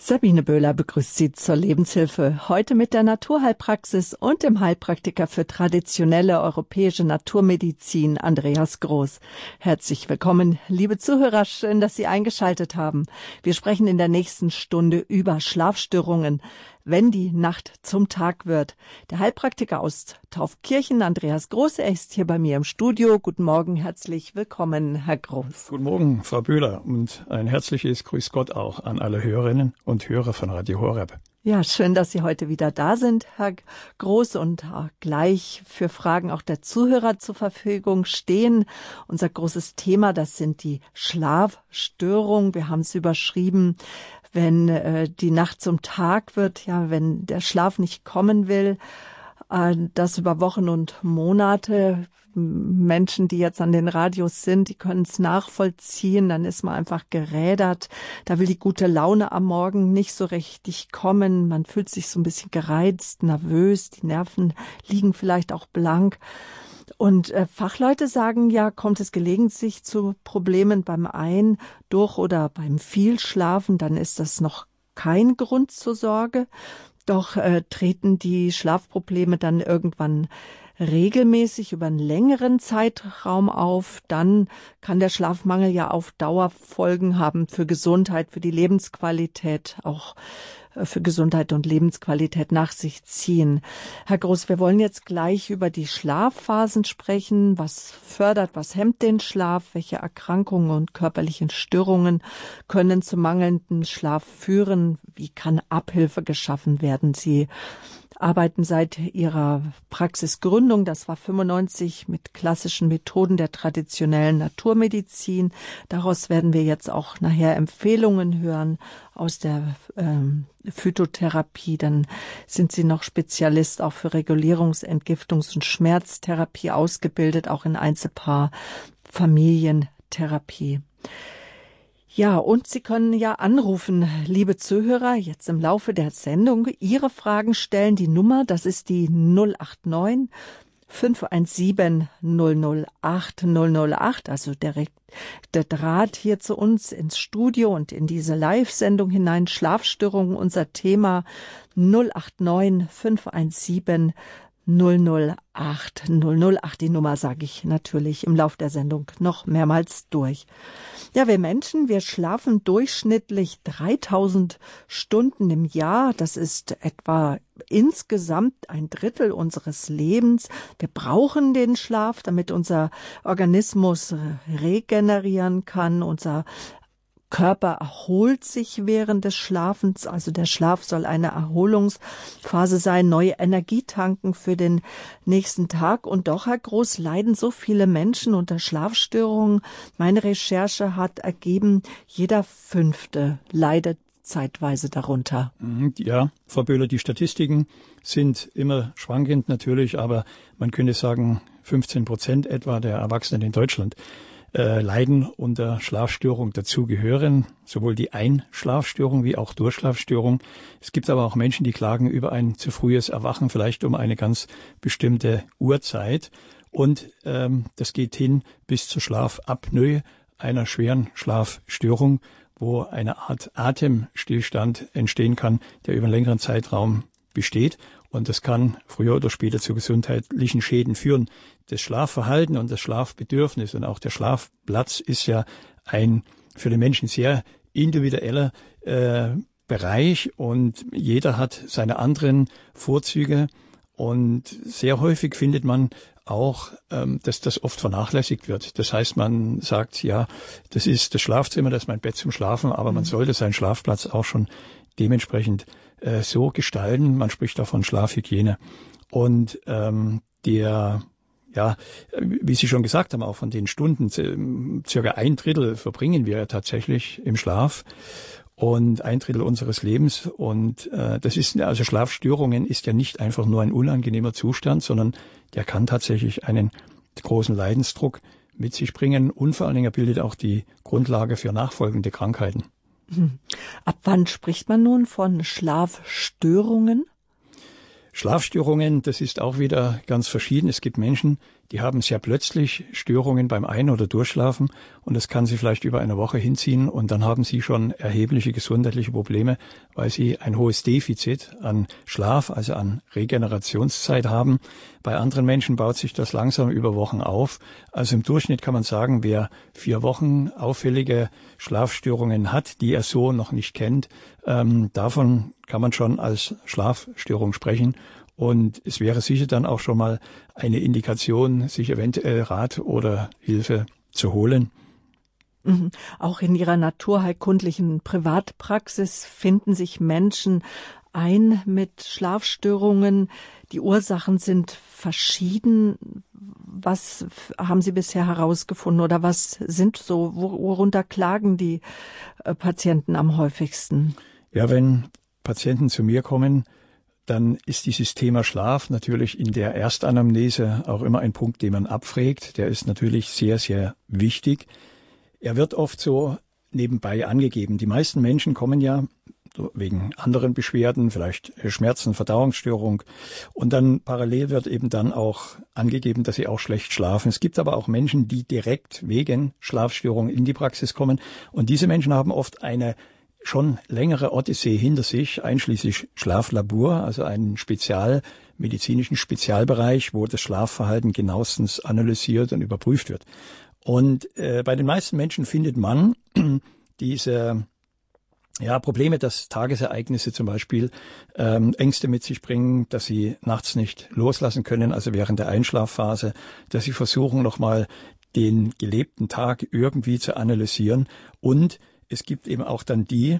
Sabine Böhler begrüßt Sie zur Lebenshilfe. Heute mit der Naturheilpraxis und dem Heilpraktiker für traditionelle europäische Naturmedizin, Andreas Groß. Herzlich willkommen, liebe Zuhörer. Schön, dass Sie eingeschaltet haben. Wir sprechen in der nächsten Stunde über Schlafstörungen wenn die Nacht zum Tag wird. Der Heilpraktiker aus Taufkirchen, Andreas Groß, er ist hier bei mir im Studio. Guten Morgen, herzlich willkommen, Herr Groß. Guten Morgen, Frau Böhler, und ein herzliches Grüß Gott auch an alle Hörerinnen und Hörer von Radio Horeb. Ja, schön, dass Sie heute wieder da sind, Herr Groß, und gleich für Fragen auch der Zuhörer zur Verfügung stehen. Unser großes Thema, das sind die Schlafstörungen. Wir haben es überschrieben, wenn äh, die Nacht zum Tag wird, ja, wenn der Schlaf nicht kommen will, äh, das über Wochen und Monate. Menschen, die jetzt an den Radios sind, die können es nachvollziehen. Dann ist man einfach gerädert. Da will die gute Laune am Morgen nicht so richtig kommen. Man fühlt sich so ein bisschen gereizt, nervös. Die Nerven liegen vielleicht auch blank. Und äh, Fachleute sagen ja, kommt es gelegentlich zu Problemen beim Ein-, Durch- oder beim Vielschlafen, dann ist das noch kein Grund zur Sorge. Doch äh, treten die Schlafprobleme dann irgendwann regelmäßig über einen längeren Zeitraum auf, dann kann der Schlafmangel ja auf Dauer Folgen haben für Gesundheit, für die Lebensqualität, auch äh, für Gesundheit und Lebensqualität nach sich ziehen. Herr Groß, wir wollen jetzt gleich über die Schlafphasen sprechen. Was fördert, was hemmt den Schlaf? Welche Erkrankungen und körperlichen Störungen können zu mangelndem Schlaf führen? Wie kann Abhilfe geschaffen werden? Sie arbeiten seit ihrer Praxisgründung, das war 95, mit klassischen Methoden der traditionellen Naturmedizin. Daraus werden wir jetzt auch nachher Empfehlungen hören aus der ähm, Phytotherapie. Dann sind Sie noch Spezialist auch für Regulierungs-, Entgiftungs- und Schmerztherapie ausgebildet, auch in Einzelpaar Familientherapie. Ja, und Sie können ja anrufen, liebe Zuhörer, jetzt im Laufe der Sendung Ihre Fragen stellen. Die Nummer, das ist die 089 517 008 008, also direkt der Draht hier zu uns ins Studio und in diese Live-Sendung hinein. Schlafstörungen, unser Thema 089 517 008 008. Die Nummer sage ich natürlich im Lauf der Sendung noch mehrmals durch. Ja, wir Menschen, wir schlafen durchschnittlich 3000 Stunden im Jahr. Das ist etwa insgesamt ein Drittel unseres Lebens. Wir brauchen den Schlaf, damit unser Organismus regenerieren kann, unser Körper erholt sich während des Schlafens, also der Schlaf soll eine Erholungsphase sein, neue Energie tanken für den nächsten Tag. Und doch, Herr Groß, leiden so viele Menschen unter Schlafstörungen. Meine Recherche hat ergeben, jeder Fünfte leidet zeitweise darunter. Mhm, ja, Frau Böhler, die Statistiken sind immer schwankend natürlich, aber man könnte sagen, 15 Prozent etwa der Erwachsenen in Deutschland äh, leiden unter Schlafstörung. Dazu gehören sowohl die Einschlafstörung wie auch Durchschlafstörung. Es gibt aber auch Menschen, die klagen über ein zu frühes Erwachen, vielleicht um eine ganz bestimmte Uhrzeit. Und ähm, das geht hin bis zur Schlafapnoe, einer schweren Schlafstörung, wo eine Art Atemstillstand entstehen kann, der über einen längeren Zeitraum besteht. Und das kann früher oder später zu gesundheitlichen Schäden führen. Das Schlafverhalten und das Schlafbedürfnis und auch der Schlafplatz ist ja ein für den Menschen sehr individueller äh, Bereich und jeder hat seine anderen Vorzüge. Und sehr häufig findet man auch, ähm, dass das oft vernachlässigt wird. Das heißt, man sagt, ja, das ist das Schlafzimmer, das ist mein Bett zum Schlafen, aber man mhm. sollte seinen Schlafplatz auch schon dementsprechend äh, so gestalten. Man spricht auch von Schlafhygiene. Und ähm, der ja, wie Sie schon gesagt haben, auch von den Stunden, circa ein Drittel verbringen wir tatsächlich im Schlaf und ein Drittel unseres Lebens. Und äh, das ist also Schlafstörungen ist ja nicht einfach nur ein unangenehmer Zustand, sondern der kann tatsächlich einen großen Leidensdruck mit sich bringen und vor allen Dingen bildet auch die Grundlage für nachfolgende Krankheiten. Hm. Ab wann spricht man nun von Schlafstörungen? Schlafstörungen, das ist auch wieder ganz verschieden. Es gibt Menschen, die haben sehr plötzlich Störungen beim Ein- oder Durchschlafen und das kann sie vielleicht über eine Woche hinziehen und dann haben sie schon erhebliche gesundheitliche Probleme, weil sie ein hohes Defizit an Schlaf, also an Regenerationszeit haben. Bei anderen Menschen baut sich das langsam über Wochen auf. Also im Durchschnitt kann man sagen, wer vier Wochen auffällige Schlafstörungen hat, die er so noch nicht kennt, ähm, davon kann man schon als Schlafstörung sprechen. Und es wäre sicher dann auch schon mal eine Indikation, sich eventuell Rat oder Hilfe zu holen. Mhm. Auch in Ihrer naturheilkundlichen Privatpraxis finden sich Menschen ein mit Schlafstörungen. Die Ursachen sind verschieden. Was haben Sie bisher herausgefunden oder was sind so, worunter klagen die äh, Patienten am häufigsten? Ja, wenn Patienten zu mir kommen, dann ist dieses Thema Schlaf natürlich in der Erstanamnese auch immer ein Punkt, den man abfragt. Der ist natürlich sehr, sehr wichtig. Er wird oft so nebenbei angegeben. Die meisten Menschen kommen ja wegen anderen Beschwerden, vielleicht Schmerzen, Verdauungsstörung. Und dann parallel wird eben dann auch angegeben, dass sie auch schlecht schlafen. Es gibt aber auch Menschen, die direkt wegen Schlafstörungen in die Praxis kommen. Und diese Menschen haben oft eine schon längere Odyssee hinter sich, einschließlich Schlaflabor, also einen spezialmedizinischen Spezialbereich, wo das Schlafverhalten genauestens analysiert und überprüft wird. Und äh, bei den meisten Menschen findet man diese ja, Probleme, dass Tagesereignisse zum Beispiel ähm, Ängste mit sich bringen, dass sie nachts nicht loslassen können, also während der Einschlafphase, dass sie versuchen nochmal den gelebten Tag irgendwie zu analysieren und es gibt eben auch dann die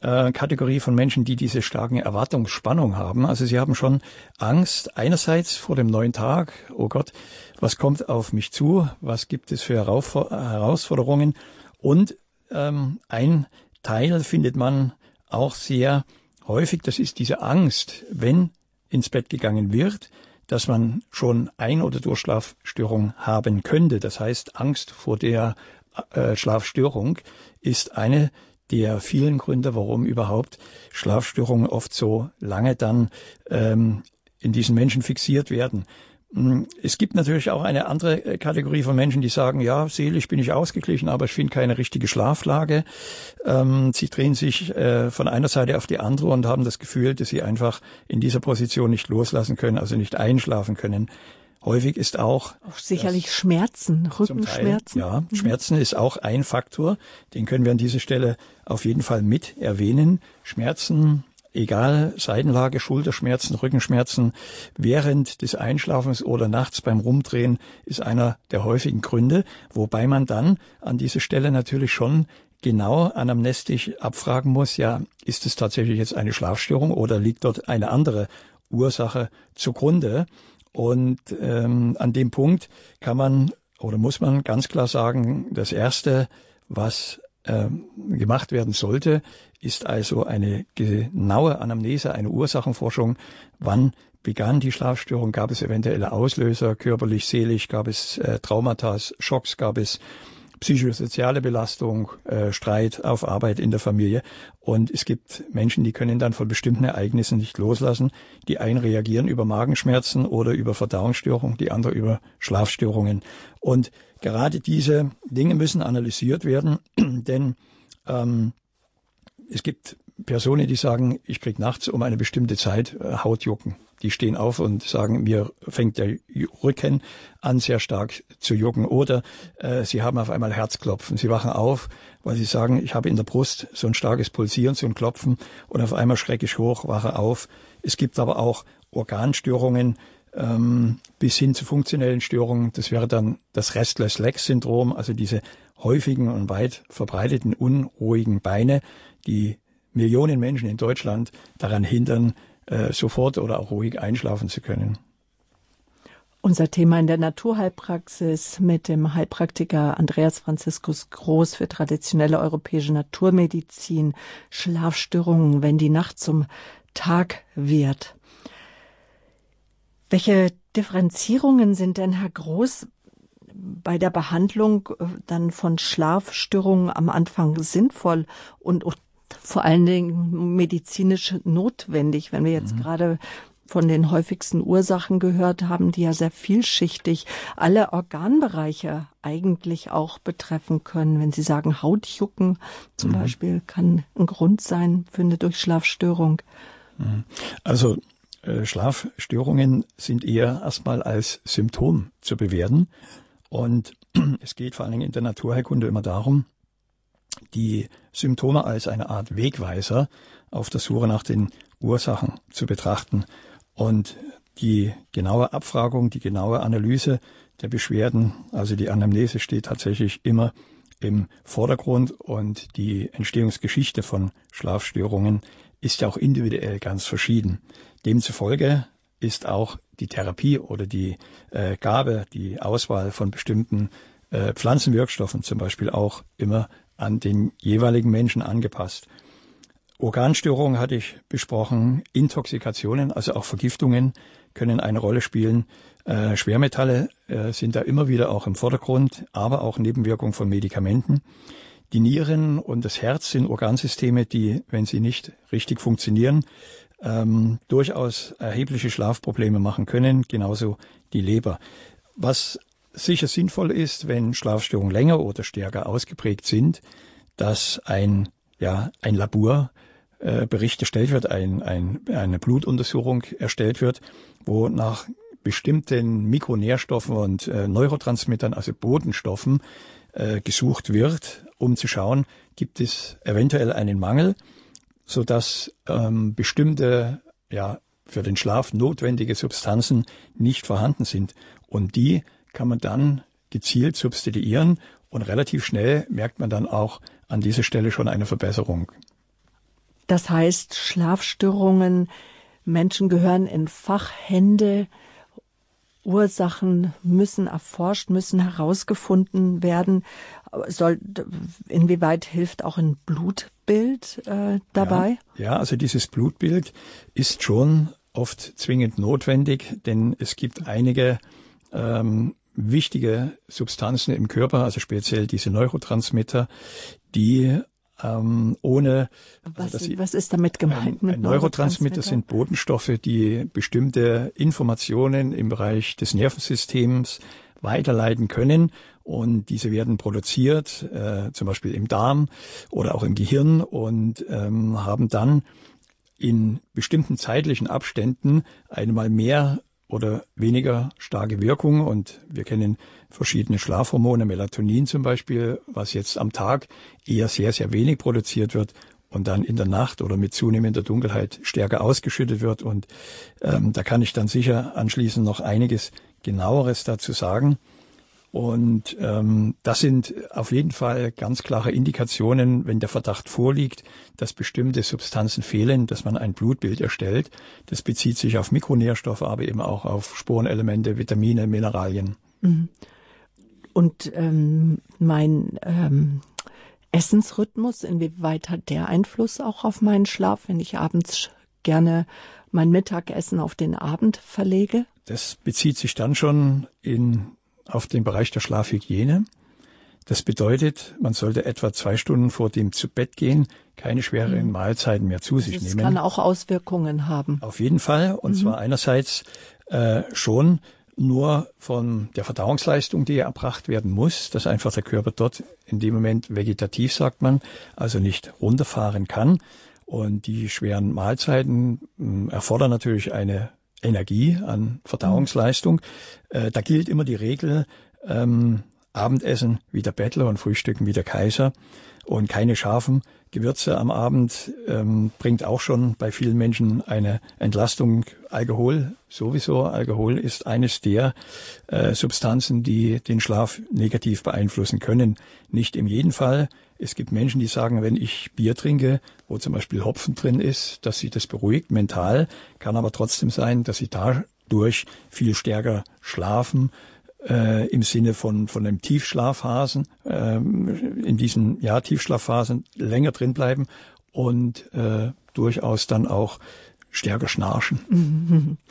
äh, Kategorie von Menschen, die diese starken Erwartungsspannung haben. Also sie haben schon Angst einerseits vor dem neuen Tag. Oh Gott, was kommt auf mich zu? Was gibt es für Herausforderungen? Und ähm, ein Teil findet man auch sehr häufig, das ist diese Angst, wenn ins Bett gegangen wird, dass man schon Ein- oder Durchschlafstörung haben könnte. Das heißt, Angst vor der äh, Schlafstörung ist eine der vielen Gründe, warum überhaupt Schlafstörungen oft so lange dann ähm, in diesen Menschen fixiert werden. Hm, es gibt natürlich auch eine andere äh, Kategorie von Menschen, die sagen, ja, seelisch bin ich ausgeglichen, aber ich finde keine richtige Schlaflage. Ähm, sie drehen sich äh, von einer Seite auf die andere und haben das Gefühl, dass sie einfach in dieser Position nicht loslassen können, also nicht einschlafen können. Häufig ist auch, auch sicherlich Schmerzen, Rückenschmerzen. Teil, ja, mhm. Schmerzen ist auch ein Faktor, den können wir an dieser Stelle auf jeden Fall mit erwähnen. Schmerzen, egal Seitenlage, Schulterschmerzen, Rückenschmerzen während des Einschlafens oder nachts beim Rumdrehen ist einer der häufigen Gründe, wobei man dann an dieser Stelle natürlich schon genau anamnestisch abfragen muss, ja, ist es tatsächlich jetzt eine Schlafstörung oder liegt dort eine andere Ursache zugrunde? Und ähm, an dem Punkt kann man oder muss man ganz klar sagen, das Erste, was ähm, gemacht werden sollte, ist also eine genaue Anamnese, eine Ursachenforschung. Wann begann die Schlafstörung? Gab es eventuelle Auslöser, körperlich, seelisch? Gab es äh, Traumata, Schocks? Gab es psychosoziale Belastung, äh, Streit auf Arbeit in der Familie. Und es gibt Menschen, die können dann von bestimmten Ereignissen nicht loslassen. Die einen reagieren über Magenschmerzen oder über Verdauungsstörungen, die andere über Schlafstörungen. Und gerade diese Dinge müssen analysiert werden, denn ähm, es gibt Personen, die sagen, ich krieg nachts um eine bestimmte Zeit äh, Hautjucken. Die stehen auf und sagen, mir fängt der Rücken an, sehr stark zu jucken. Oder äh, sie haben auf einmal Herzklopfen. Sie wachen auf, weil sie sagen, ich habe in der Brust so ein starkes Pulsieren, so ein Klopfen und auf einmal schrecke ich hoch, wache auf. Es gibt aber auch Organstörungen, ähm, bis hin zu funktionellen Störungen. Das wäre dann das Restless Leg Syndrom, also diese häufigen und weit verbreiteten unruhigen Beine, die Millionen Menschen in Deutschland daran hindern, äh, sofort oder auch ruhig einschlafen zu können. Unser Thema in der Naturheilpraxis mit dem Heilpraktiker Andreas Franziskus Groß für traditionelle europäische Naturmedizin, Schlafstörungen, wenn die Nacht zum Tag wird. Welche Differenzierungen sind denn, Herr Groß, bei der Behandlung äh, dann von Schlafstörungen am Anfang sinnvoll und, und vor allen Dingen medizinisch notwendig, wenn wir jetzt mhm. gerade von den häufigsten Ursachen gehört haben, die ja sehr vielschichtig alle Organbereiche eigentlich auch betreffen können. Wenn Sie sagen Hautjucken zum mhm. Beispiel kann ein Grund sein für eine Durchschlafstörung. Mhm. Also äh, Schlafstörungen sind eher erstmal als Symptom zu bewerten. Und es geht vor allen Dingen in der Naturheilkunde immer darum, die Symptome als eine Art Wegweiser auf der Suche nach den Ursachen zu betrachten. Und die genaue Abfragung, die genaue Analyse der Beschwerden, also die Anamnese steht tatsächlich immer im Vordergrund und die Entstehungsgeschichte von Schlafstörungen ist ja auch individuell ganz verschieden. Demzufolge ist auch die Therapie oder die äh, Gabe, die Auswahl von bestimmten äh, Pflanzenwirkstoffen zum Beispiel auch immer an den jeweiligen Menschen angepasst. Organstörungen hatte ich besprochen, Intoxikationen, also auch Vergiftungen können eine Rolle spielen. Äh, Schwermetalle äh, sind da immer wieder auch im Vordergrund, aber auch Nebenwirkungen von Medikamenten. Die Nieren und das Herz sind Organsysteme, die, wenn sie nicht richtig funktionieren, ähm, durchaus erhebliche Schlafprobleme machen können, genauso die Leber. Was sicher sinnvoll ist, wenn Schlafstörungen länger oder stärker ausgeprägt sind, dass ein, ja, ein Laborbericht äh, erstellt wird, ein, ein, eine Blutuntersuchung erstellt wird, wo nach bestimmten Mikronährstoffen und äh, Neurotransmittern, also Bodenstoffen, äh, gesucht wird, um zu schauen, gibt es eventuell einen Mangel, so dass ähm, bestimmte ja für den Schlaf notwendige Substanzen nicht vorhanden sind. Und die kann man dann gezielt substituieren und relativ schnell merkt man dann auch an dieser Stelle schon eine Verbesserung. Das heißt, Schlafstörungen, Menschen gehören in Fachhände, Ursachen müssen erforscht, müssen herausgefunden werden. Soll, inwieweit hilft auch ein Blutbild äh, dabei? Ja, ja, also dieses Blutbild ist schon oft zwingend notwendig, denn es gibt einige ähm, wichtige Substanzen im Körper, also speziell diese Neurotransmitter, die ähm, ohne was, also, was ist damit gemeint? Ein, mit Neurotransmitter sind Botenstoffe, die bestimmte Informationen im Bereich des Nervensystems weiterleiten können und diese werden produziert, äh, zum Beispiel im Darm oder auch im Gehirn und ähm, haben dann in bestimmten zeitlichen Abständen einmal mehr oder weniger starke Wirkung. Und wir kennen verschiedene Schlafhormone, Melatonin zum Beispiel, was jetzt am Tag eher sehr, sehr wenig produziert wird und dann in der Nacht oder mit zunehmender Dunkelheit stärker ausgeschüttet wird. Und ähm, da kann ich dann sicher anschließend noch einiges genaueres dazu sagen. Und ähm, das sind auf jeden Fall ganz klare Indikationen, wenn der Verdacht vorliegt, dass bestimmte Substanzen fehlen, dass man ein Blutbild erstellt. Das bezieht sich auf Mikronährstoffe, aber eben auch auf Spurenelemente, Vitamine, Mineralien. Mhm. Und ähm, mein ähm, Essensrhythmus, inwieweit hat der Einfluss auch auf meinen Schlaf, wenn ich abends gerne mein Mittagessen auf den Abend verlege? Das bezieht sich dann schon in auf den Bereich der Schlafhygiene. Das bedeutet, man sollte etwa zwei Stunden vor dem zu Bett gehen keine schweren mhm. Mahlzeiten mehr zu sich das nehmen. Das kann auch Auswirkungen haben. Auf jeden Fall. Und mhm. zwar einerseits äh, schon nur von der Verdauungsleistung, die erbracht werden muss, dass einfach der Körper dort in dem Moment vegetativ, sagt man, also nicht runterfahren kann. Und die schweren Mahlzeiten mh, erfordern natürlich eine Energie, an Verdauungsleistung. Äh, da gilt immer die Regel, ähm, Abendessen wie der Bettler und Frühstücken wie der Kaiser und keine scharfen Gewürze am Abend ähm, bringt auch schon bei vielen Menschen eine Entlastung. Alkohol sowieso. Alkohol ist eines der äh, Substanzen, die den Schlaf negativ beeinflussen können. Nicht in jedem Fall. Es gibt Menschen, die sagen, wenn ich Bier trinke, wo zum Beispiel Hopfen drin ist, dass sie das beruhigt mental, kann aber trotzdem sein, dass sie dadurch viel stärker schlafen äh, im Sinne von, von einem Tiefschlafphasen, äh, in diesen ja, Tiefschlafphasen länger drin bleiben und äh, durchaus dann auch stärker schnarchen.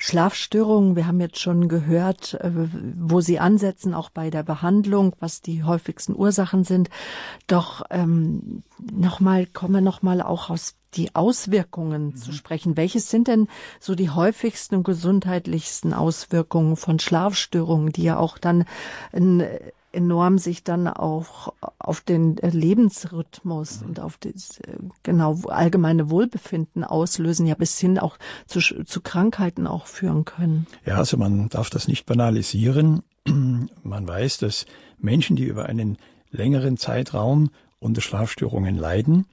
Schlafstörungen, wir haben jetzt schon gehört, äh, wo sie ansetzen, auch bei der Behandlung, was die häufigsten Ursachen sind. Doch ähm, nochmal, kommen wir nochmal auch aus die Auswirkungen mhm. zu sprechen. Welches sind denn so die häufigsten und gesundheitlichsten Auswirkungen von Schlafstörungen, die ja auch dann ein enorm sich dann auch auf den Lebensrhythmus mhm. und auf das genau allgemeine Wohlbefinden auslösen, ja bis hin auch zu, zu Krankheiten auch führen können. Ja, also man darf das nicht banalisieren. Man weiß, dass Menschen, die über einen längeren Zeitraum unter Schlafstörungen leiden,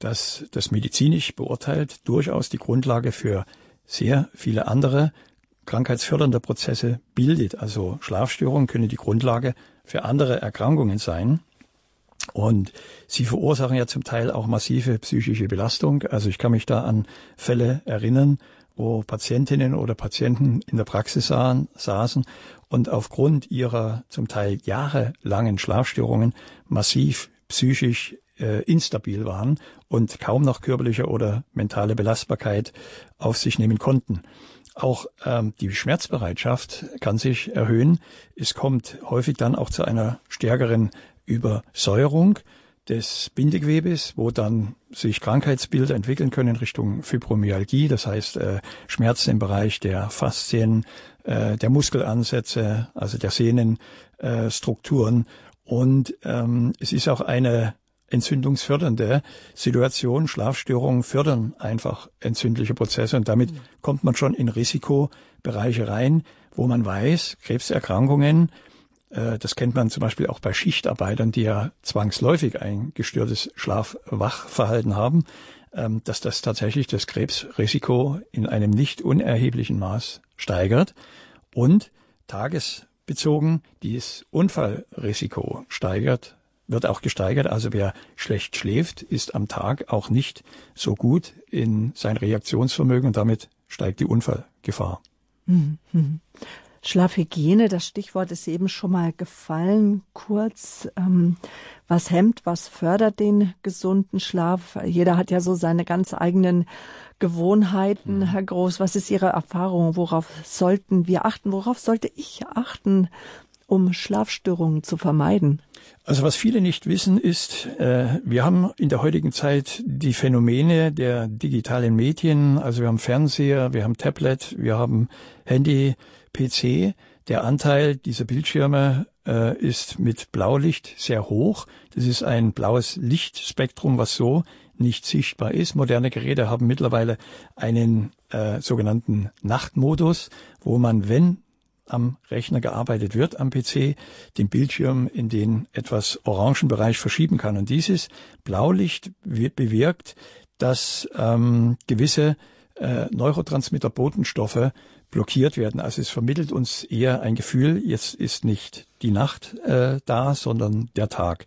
dass das medizinisch beurteilt durchaus die Grundlage für sehr viele andere krankheitsfördernde Prozesse bildet. Also Schlafstörungen können die Grundlage für andere Erkrankungen sein. Und sie verursachen ja zum Teil auch massive psychische Belastung. Also ich kann mich da an Fälle erinnern, wo Patientinnen oder Patienten in der Praxis sahen, saßen und aufgrund ihrer zum Teil jahrelangen Schlafstörungen massiv psychisch äh, instabil waren und kaum noch körperliche oder mentale Belastbarkeit auf sich nehmen konnten. Auch ähm, die Schmerzbereitschaft kann sich erhöhen. Es kommt häufig dann auch zu einer stärkeren Übersäuerung des Bindegewebes, wo dann sich Krankheitsbilder entwickeln können Richtung Fibromyalgie, das heißt äh, Schmerzen im Bereich der Faszien, äh, der Muskelansätze, also der Sehnenstrukturen. Äh, und ähm, es ist auch eine entzündungsfördernde Situation. Schlafstörungen fördern einfach entzündliche Prozesse und damit mhm. kommt man schon in Risikobereiche rein, wo man weiß, Krebserkrankungen, äh, das kennt man zum Beispiel auch bei Schichtarbeitern, die ja zwangsläufig ein gestörtes Schlaf-Wach-Verhalten haben, ähm, dass das tatsächlich das Krebsrisiko in einem nicht unerheblichen Maß steigert und tagesbezogen dieses Unfallrisiko steigert wird auch gesteigert. Also wer schlecht schläft, ist am Tag auch nicht so gut in sein Reaktionsvermögen und damit steigt die Unfallgefahr. Mhm. Schlafhygiene, das Stichwort ist eben schon mal gefallen, kurz. Ähm, was hemmt, was fördert den gesunden Schlaf? Jeder hat ja so seine ganz eigenen Gewohnheiten, mhm. Herr Groß. Was ist Ihre Erfahrung? Worauf sollten wir achten? Worauf sollte ich achten, um Schlafstörungen zu vermeiden? Also was viele nicht wissen ist, äh, wir haben in der heutigen Zeit die Phänomene der digitalen Medien, also wir haben Fernseher, wir haben Tablet, wir haben Handy, PC. Der Anteil dieser Bildschirme äh, ist mit Blaulicht sehr hoch. Das ist ein blaues Lichtspektrum, was so nicht sichtbar ist. Moderne Geräte haben mittlerweile einen äh, sogenannten Nachtmodus, wo man, wenn am Rechner gearbeitet wird, am PC, den Bildschirm in den etwas orangen Bereich verschieben kann. Und dieses Blaulicht wird bewirkt, dass ähm, gewisse äh, Neurotransmitter blockiert werden. Also es vermittelt uns eher ein Gefühl, jetzt ist nicht die Nacht äh, da, sondern der Tag.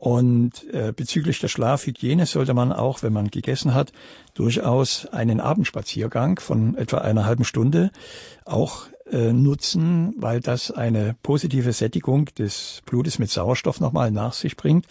Und äh, bezüglich der Schlafhygiene sollte man auch, wenn man gegessen hat, durchaus einen Abendspaziergang von etwa einer halben Stunde auch äh, nutzen, weil das eine positive Sättigung des Blutes mit Sauerstoff nochmal nach sich bringt.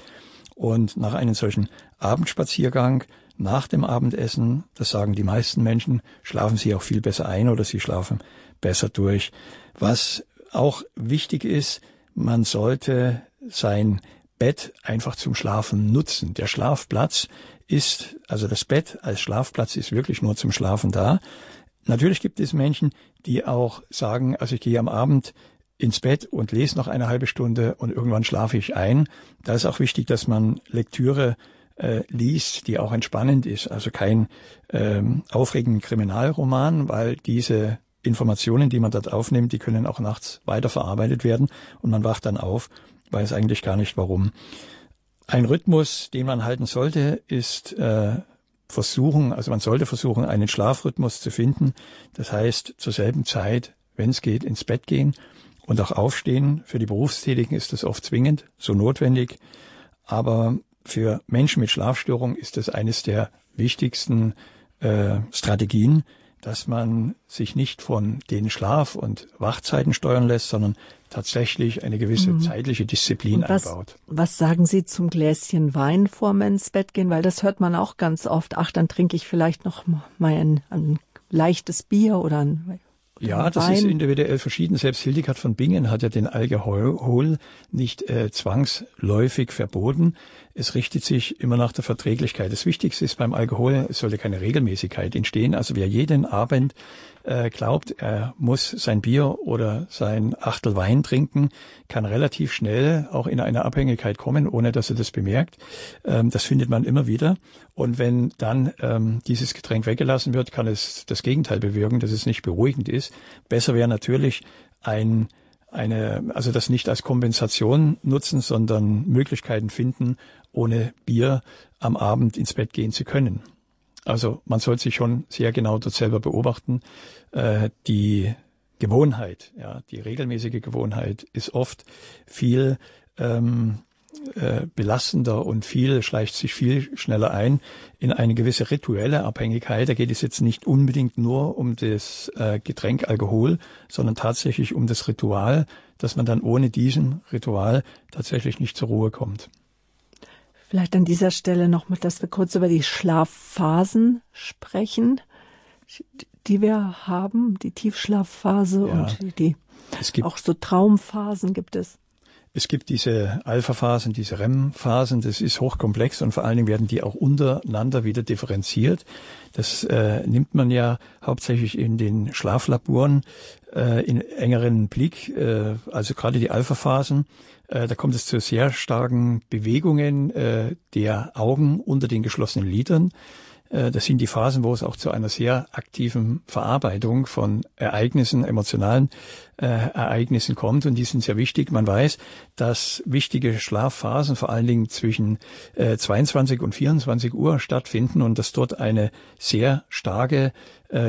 Und nach einem solchen Abendspaziergang, nach dem Abendessen, das sagen die meisten Menschen, schlafen sie auch viel besser ein oder sie schlafen besser durch. Was auch wichtig ist, man sollte sein Bett einfach zum Schlafen nutzen. Der Schlafplatz ist, also das Bett als Schlafplatz ist wirklich nur zum Schlafen da. Natürlich gibt es Menschen, die auch sagen, also ich gehe am Abend ins Bett und lese noch eine halbe Stunde und irgendwann schlafe ich ein. Da ist auch wichtig, dass man Lektüre äh, liest, die auch entspannend ist. Also kein ähm, aufregenden Kriminalroman, weil diese Informationen, die man dort aufnimmt, die können auch nachts weiterverarbeitet werden und man wacht dann auf, weiß eigentlich gar nicht warum. Ein Rhythmus, den man halten sollte, ist äh, versuchen, also man sollte versuchen, einen Schlafrhythmus zu finden. Das heißt, zur selben Zeit, wenn es geht, ins Bett gehen und auch aufstehen. Für die Berufstätigen ist das oft zwingend, so notwendig. Aber für Menschen mit Schlafstörung ist das eines der wichtigsten äh, Strategien, dass man sich nicht von den Schlaf- und Wachzeiten steuern lässt, sondern tatsächlich eine gewisse mhm. zeitliche Disziplin was, einbaut. Was sagen Sie zum Gläschen Wein vor man ins Bett gehen? Weil das hört man auch ganz oft. Ach, dann trinke ich vielleicht noch mal ein, ein leichtes Bier oder ein Ja, das ist individuell verschieden. Selbst Hildegard von Bingen hat ja den Alkohol nicht äh, zwangsläufig verboten. Es richtet sich immer nach der Verträglichkeit. Das Wichtigste ist beim Alkohol, es sollte keine Regelmäßigkeit entstehen. Also wer jeden Abend äh, glaubt, er muss sein Bier oder sein Achtel Wein trinken, kann relativ schnell auch in eine Abhängigkeit kommen, ohne dass er das bemerkt. Ähm, das findet man immer wieder. Und wenn dann ähm, dieses Getränk weggelassen wird, kann es das Gegenteil bewirken, dass es nicht beruhigend ist. Besser wäre natürlich ein eine, also das nicht als Kompensation nutzen, sondern Möglichkeiten finden, ohne Bier am Abend ins Bett gehen zu können. Also man sollte sich schon sehr genau dort selber beobachten. Äh, die Gewohnheit, ja, die regelmäßige Gewohnheit ist oft viel ähm, äh, belastender und viel schleicht sich viel schneller ein in eine gewisse rituelle Abhängigkeit. Da geht es jetzt nicht unbedingt nur um das äh, Getränk Alkohol, sondern tatsächlich um das Ritual, dass man dann ohne diesen Ritual tatsächlich nicht zur Ruhe kommt. Vielleicht an dieser Stelle noch mal, dass wir kurz über die Schlafphasen sprechen, die wir haben, die Tiefschlafphase ja, und die gibt, auch so Traumphasen gibt es. Es gibt diese Alpha-Phasen, diese REM-Phasen, das ist hochkomplex und vor allen Dingen werden die auch untereinander wieder differenziert. Das äh, nimmt man ja hauptsächlich in den Schlaflaboren äh, in engeren Blick, äh, also gerade die Alpha-Phasen äh, da kommt es zu sehr starken Bewegungen äh, der Augen unter den geschlossenen Lidern. Äh, das sind die Phasen, wo es auch zu einer sehr aktiven Verarbeitung von Ereignissen, emotionalen Ereignissen kommt. Und die sind sehr wichtig. Man weiß, dass wichtige Schlafphasen vor allen Dingen zwischen 22 und 24 Uhr stattfinden und dass dort eine sehr starke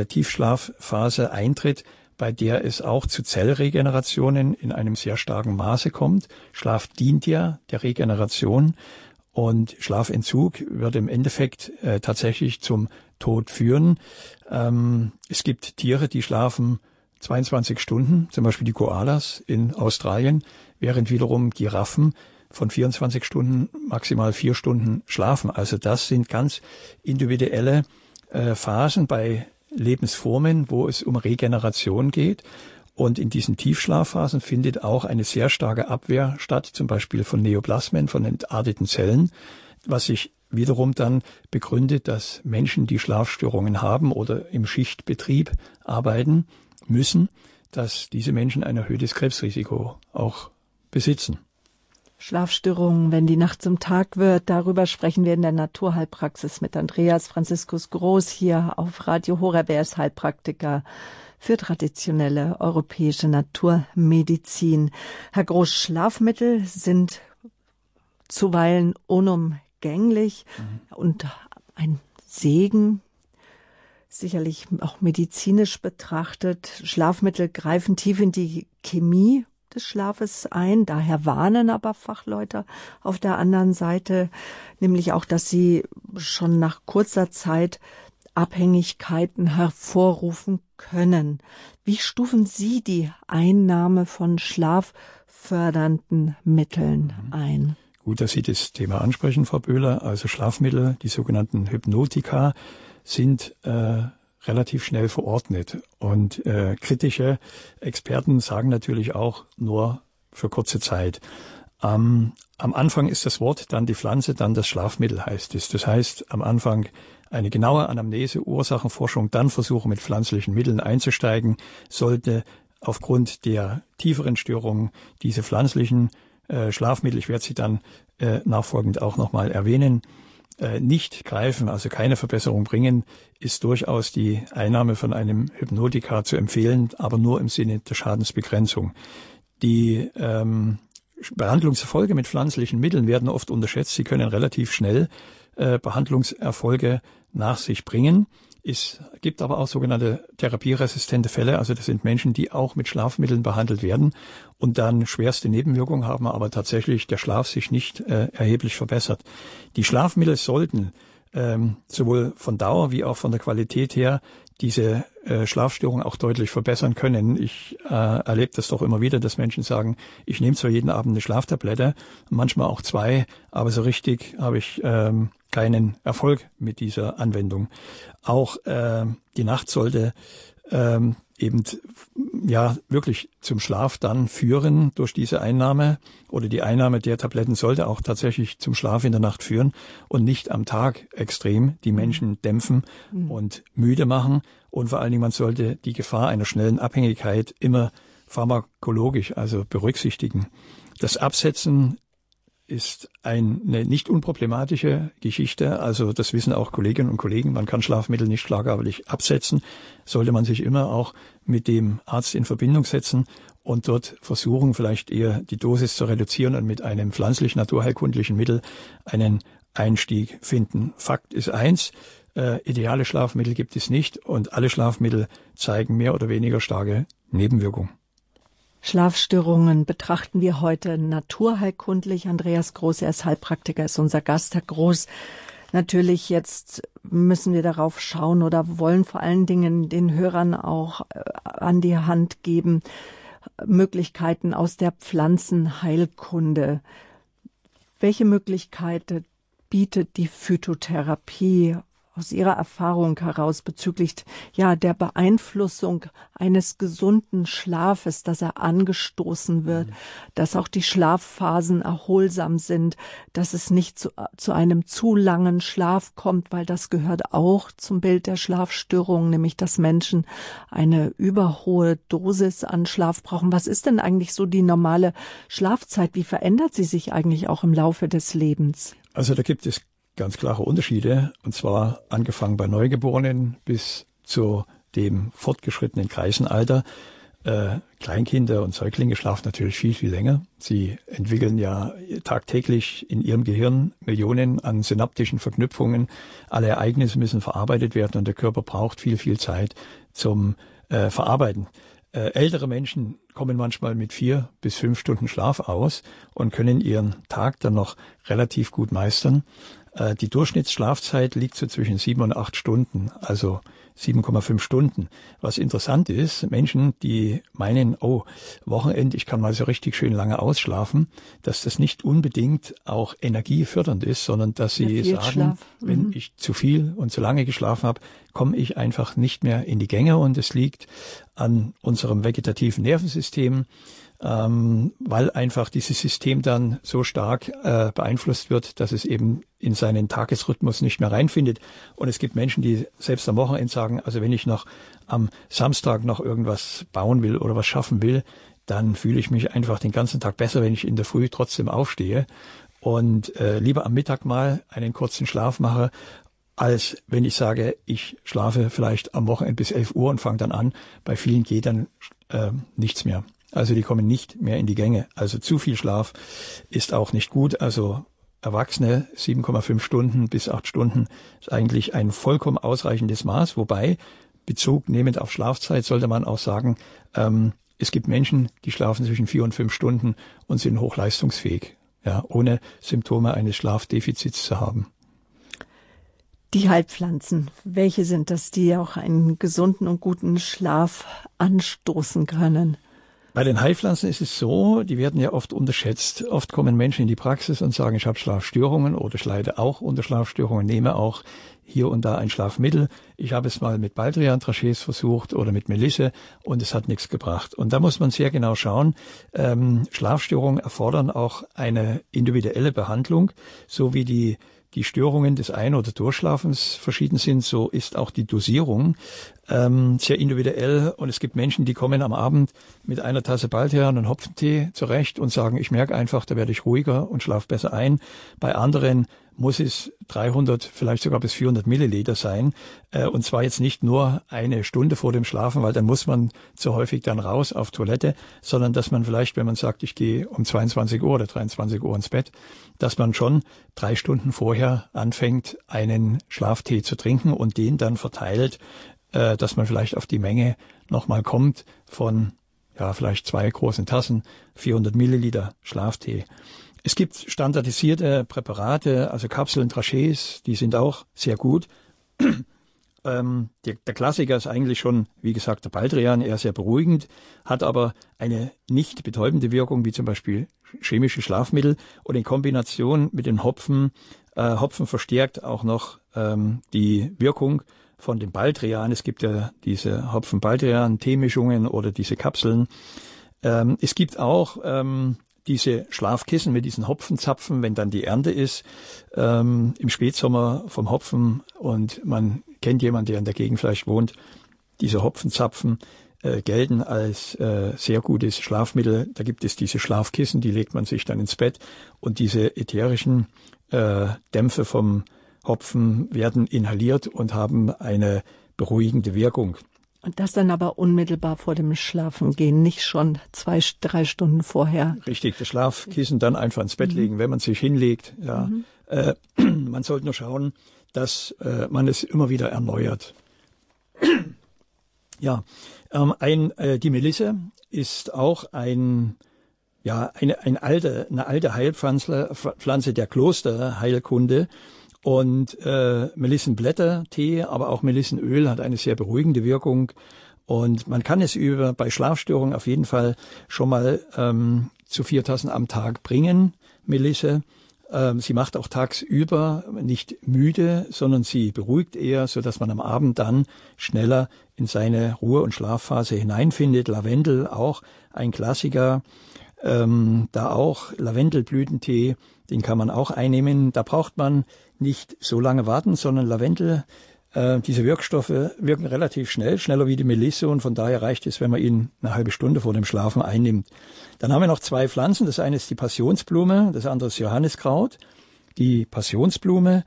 Tiefschlafphase eintritt, bei der es auch zu Zellregenerationen in einem sehr starken Maße kommt. Schlaf dient ja der Regeneration und Schlafentzug wird im Endeffekt äh, tatsächlich zum Tod führen. Ähm, es gibt Tiere, die schlafen 22 Stunden, zum Beispiel die Koalas in Australien, während wiederum Giraffen von 24 Stunden maximal vier Stunden schlafen. Also das sind ganz individuelle äh, Phasen bei Lebensformen, wo es um Regeneration geht. Und in diesen Tiefschlafphasen findet auch eine sehr starke Abwehr statt, zum Beispiel von Neoplasmen, von entarteten Zellen, was sich wiederum dann begründet, dass Menschen, die Schlafstörungen haben oder im Schichtbetrieb arbeiten müssen, dass diese Menschen ein erhöhtes Krebsrisiko auch besitzen. Schlafstörungen, wenn die Nacht zum Tag wird. Darüber sprechen wir in der Naturheilpraxis mit Andreas Franziskus Groß hier auf Radio Horeb. Er ist Heilpraktiker für traditionelle europäische Naturmedizin. Herr Groß, Schlafmittel sind zuweilen unumgänglich mhm. und ein Segen, sicherlich auch medizinisch betrachtet. Schlafmittel greifen tief in die Chemie des Schlafes ein. Daher warnen aber Fachleute auf der anderen Seite, nämlich auch, dass sie schon nach kurzer Zeit Abhängigkeiten hervorrufen können. Wie stufen Sie die Einnahme von schlaffördernden Mitteln mhm. ein? Gut, dass Sie das Thema ansprechen, Frau Böhler. Also Schlafmittel, die sogenannten Hypnotika, sind äh, relativ schnell verordnet. Und äh, kritische Experten sagen natürlich auch nur für kurze Zeit. Ähm, am Anfang ist das Wort, dann die Pflanze, dann das Schlafmittel heißt es. Das heißt, am Anfang eine genaue Anamnese, Ursachenforschung, dann Versuche mit pflanzlichen Mitteln einzusteigen, sollte aufgrund der tieferen Störungen diese pflanzlichen äh, Schlafmittel, ich werde sie dann äh, nachfolgend auch nochmal erwähnen, äh, nicht greifen, also keine Verbesserung bringen, ist durchaus die Einnahme von einem Hypnotika zu empfehlen, aber nur im Sinne der Schadensbegrenzung. Die ähm, Behandlungserfolge mit pflanzlichen Mitteln werden oft unterschätzt. Sie können relativ schnell äh, Behandlungserfolge nach sich bringen. Es gibt aber auch sogenannte therapieresistente Fälle, also das sind Menschen, die auch mit Schlafmitteln behandelt werden und dann schwerste Nebenwirkungen haben, aber tatsächlich der Schlaf sich nicht äh, erheblich verbessert. Die Schlafmittel sollten ähm, sowohl von Dauer wie auch von der Qualität her diese äh, Schlafstörung auch deutlich verbessern können. Ich äh, erlebe das doch immer wieder, dass Menschen sagen, ich nehme zwar jeden Abend eine Schlaftablette, manchmal auch zwei, aber so richtig habe ich ähm, keinen Erfolg mit dieser Anwendung. Auch äh, die Nacht sollte ähm, eben ja wirklich zum Schlaf dann führen durch diese Einnahme oder die Einnahme der Tabletten sollte auch tatsächlich zum Schlaf in der Nacht führen und nicht am Tag extrem die Menschen dämpfen mhm. und müde machen und vor allen Dingen man sollte die Gefahr einer schnellen Abhängigkeit immer pharmakologisch also berücksichtigen. Das Absetzen ist eine nicht unproblematische Geschichte. Also das wissen auch Kolleginnen und Kollegen. Man kann Schlafmittel nicht schlagartig absetzen. Sollte man sich immer auch mit dem Arzt in Verbindung setzen und dort versuchen, vielleicht eher die Dosis zu reduzieren und mit einem pflanzlich-naturheilkundlichen Mittel einen Einstieg finden. Fakt ist eins, äh, ideale Schlafmittel gibt es nicht und alle Schlafmittel zeigen mehr oder weniger starke Nebenwirkungen. Schlafstörungen betrachten wir heute naturheilkundlich. Andreas Groß, er ist Heilpraktiker, ist unser Gast. Herr Groß, natürlich jetzt müssen wir darauf schauen oder wollen vor allen Dingen den Hörern auch äh, an die Hand geben, Möglichkeiten aus der Pflanzenheilkunde. Welche Möglichkeiten bietet die Phytotherapie aus Ihrer Erfahrung heraus bezüglich ja der Beeinflussung eines gesunden Schlafes, dass er angestoßen wird, mhm. dass auch die Schlafphasen erholsam sind, dass es nicht zu, zu einem zu langen Schlaf kommt, weil das gehört auch zum Bild der Schlafstörung, nämlich dass Menschen eine überhohe Dosis an Schlaf brauchen. Was ist denn eigentlich so die normale Schlafzeit? Wie verändert sie sich eigentlich auch im Laufe des Lebens? Also da gibt es ganz klare Unterschiede, und zwar angefangen bei Neugeborenen bis zu dem fortgeschrittenen Kreisenalter. Äh, Kleinkinder und Säuglinge schlafen natürlich viel, viel länger. Sie entwickeln ja tagtäglich in ihrem Gehirn Millionen an synaptischen Verknüpfungen. Alle Ereignisse müssen verarbeitet werden und der Körper braucht viel, viel Zeit zum äh, Verarbeiten. Äh, ältere Menschen kommen manchmal mit vier bis fünf Stunden Schlaf aus und können ihren Tag dann noch relativ gut meistern. Äh, die Durchschnittsschlafzeit liegt so zwischen sieben und acht Stunden, also 7,5 Stunden. Was interessant ist, Menschen, die meinen, oh, Wochenend, ich kann mal so richtig schön lange ausschlafen, dass das nicht unbedingt auch energiefördernd ist, sondern dass sie sagen, mhm. wenn ich zu viel und zu lange geschlafen habe, komme ich einfach nicht mehr in die Gänge und es liegt an unserem vegetativen Nervensystem, ähm, weil einfach dieses System dann so stark äh, beeinflusst wird, dass es eben in seinen Tagesrhythmus nicht mehr reinfindet. Und es gibt Menschen, die selbst am Wochenende sagen, also wenn ich noch am Samstag noch irgendwas bauen will oder was schaffen will, dann fühle ich mich einfach den ganzen Tag besser, wenn ich in der Früh trotzdem aufstehe und äh, lieber am Mittag mal einen kurzen Schlaf mache, als wenn ich sage, ich schlafe vielleicht am Wochenende bis 11 Uhr und fange dann an. Bei vielen geht dann äh, nichts mehr. Also die kommen nicht mehr in die Gänge. Also zu viel Schlaf ist auch nicht gut. Also Erwachsene 7,5 Stunden bis 8 Stunden ist eigentlich ein vollkommen ausreichendes Maß. Wobei Bezug nehmend auf Schlafzeit sollte man auch sagen, ähm, es gibt Menschen, die schlafen zwischen vier und fünf Stunden und sind hochleistungsfähig, ja, ohne Symptome eines Schlafdefizits zu haben. Die Heilpflanzen, welche sind das, die auch einen gesunden und guten Schlaf anstoßen können? Bei den Heilpflanzen ist es so, die werden ja oft unterschätzt. Oft kommen Menschen in die Praxis und sagen, ich habe Schlafstörungen oder ich leide auch unter Schlafstörungen, nehme auch hier und da ein Schlafmittel. Ich habe es mal mit Baldrian Trachés versucht oder mit Melisse und es hat nichts gebracht. Und da muss man sehr genau schauen. Ähm, Schlafstörungen erfordern auch eine individuelle Behandlung, so wie die die Störungen des Ein- oder Durchschlafens verschieden sind, so ist auch die Dosierung ähm, sehr individuell. Und es gibt Menschen, die kommen am Abend mit einer Tasse Baldrian und Hopfentee zurecht und sagen, ich merke einfach, da werde ich ruhiger und schlafe besser ein. Bei anderen muss es 300, vielleicht sogar bis 400 Milliliter sein. Äh, und zwar jetzt nicht nur eine Stunde vor dem Schlafen, weil dann muss man zu häufig dann raus auf Toilette, sondern dass man vielleicht, wenn man sagt, ich gehe um 22 Uhr oder 23 Uhr ins Bett, dass man schon drei Stunden vorher anfängt, einen Schlaftee zu trinken und den dann verteilt, äh, dass man vielleicht auf die Menge nochmal kommt von ja, vielleicht zwei großen Tassen, 400 Milliliter Schlaftee. Es gibt standardisierte Präparate, also Kapseln, Trachés, die sind auch sehr gut. Ähm, der, der, Klassiker ist eigentlich schon, wie gesagt, der Baldrian, eher sehr beruhigend, hat aber eine nicht betäubende Wirkung, wie zum Beispiel chemische Schlafmittel und in Kombination mit den Hopfen Äh, Hopfen verstärkt auch noch ähm, die Wirkung von dem Baldrian. Es gibt ja diese Hopfen-Baldrian-Teemischungen oder diese Kapseln. Ähm, es gibt auch ähm, diese Schlafkissen mit diesen Hopfenzapfen, wenn dann die Ernte ist, ähm, im Spätsommer vom Hopfen und man kennt jemanden, der in der Gegend vielleicht wohnt, diese Hopfenzapfen äh, gelten als äh, sehr gutes Schlafmittel. Da gibt es diese Schlafkissen, die legt man sich dann ins Bett und diese ätherischen äh, Dämpfe vom Hopfen werden inhaliert und haben eine beruhigende Wirkung. Und das dann aber unmittelbar vor dem Schlafengehen, nicht schon zwei, drei Stunden vorher. Richtig, das Schlafkissen dann einfach ins Bett mhm. legen, wenn man sich hinlegt. Ja, mhm. äh, man sollte nur schauen, dass äh, man es immer wieder erneuert. ja, ähm, ein, äh, die Melisse ist auch ein ja eine, ein alte, eine alte Heilpflanze Pflanze der Klosterheilkunde. Und äh, Melissenblätter, Tee, aber auch Melissenöl hat eine sehr beruhigende Wirkung. Und man kann es über bei Schlafstörungen auf jeden Fall schon mal ähm, zu 4000 am Tag bringen, Melisse. Ähm, sie macht auch tagsüber nicht müde, sondern sie beruhigt eher, so dass man am Abend dann schneller in seine Ruhe- und Schlafphase hineinfindet. Lavendel auch ein Klassiker. Ähm, da auch Lavendelblütentee, den kann man auch einnehmen. Da braucht man nicht so lange warten, sondern Lavendel, äh, diese Wirkstoffe wirken relativ schnell, schneller wie die Melisse und von daher reicht es, wenn man ihn eine halbe Stunde vor dem Schlafen einnimmt. Dann haben wir noch zwei Pflanzen. Das eine ist die Passionsblume, das andere ist Johanniskraut. Die Passionsblume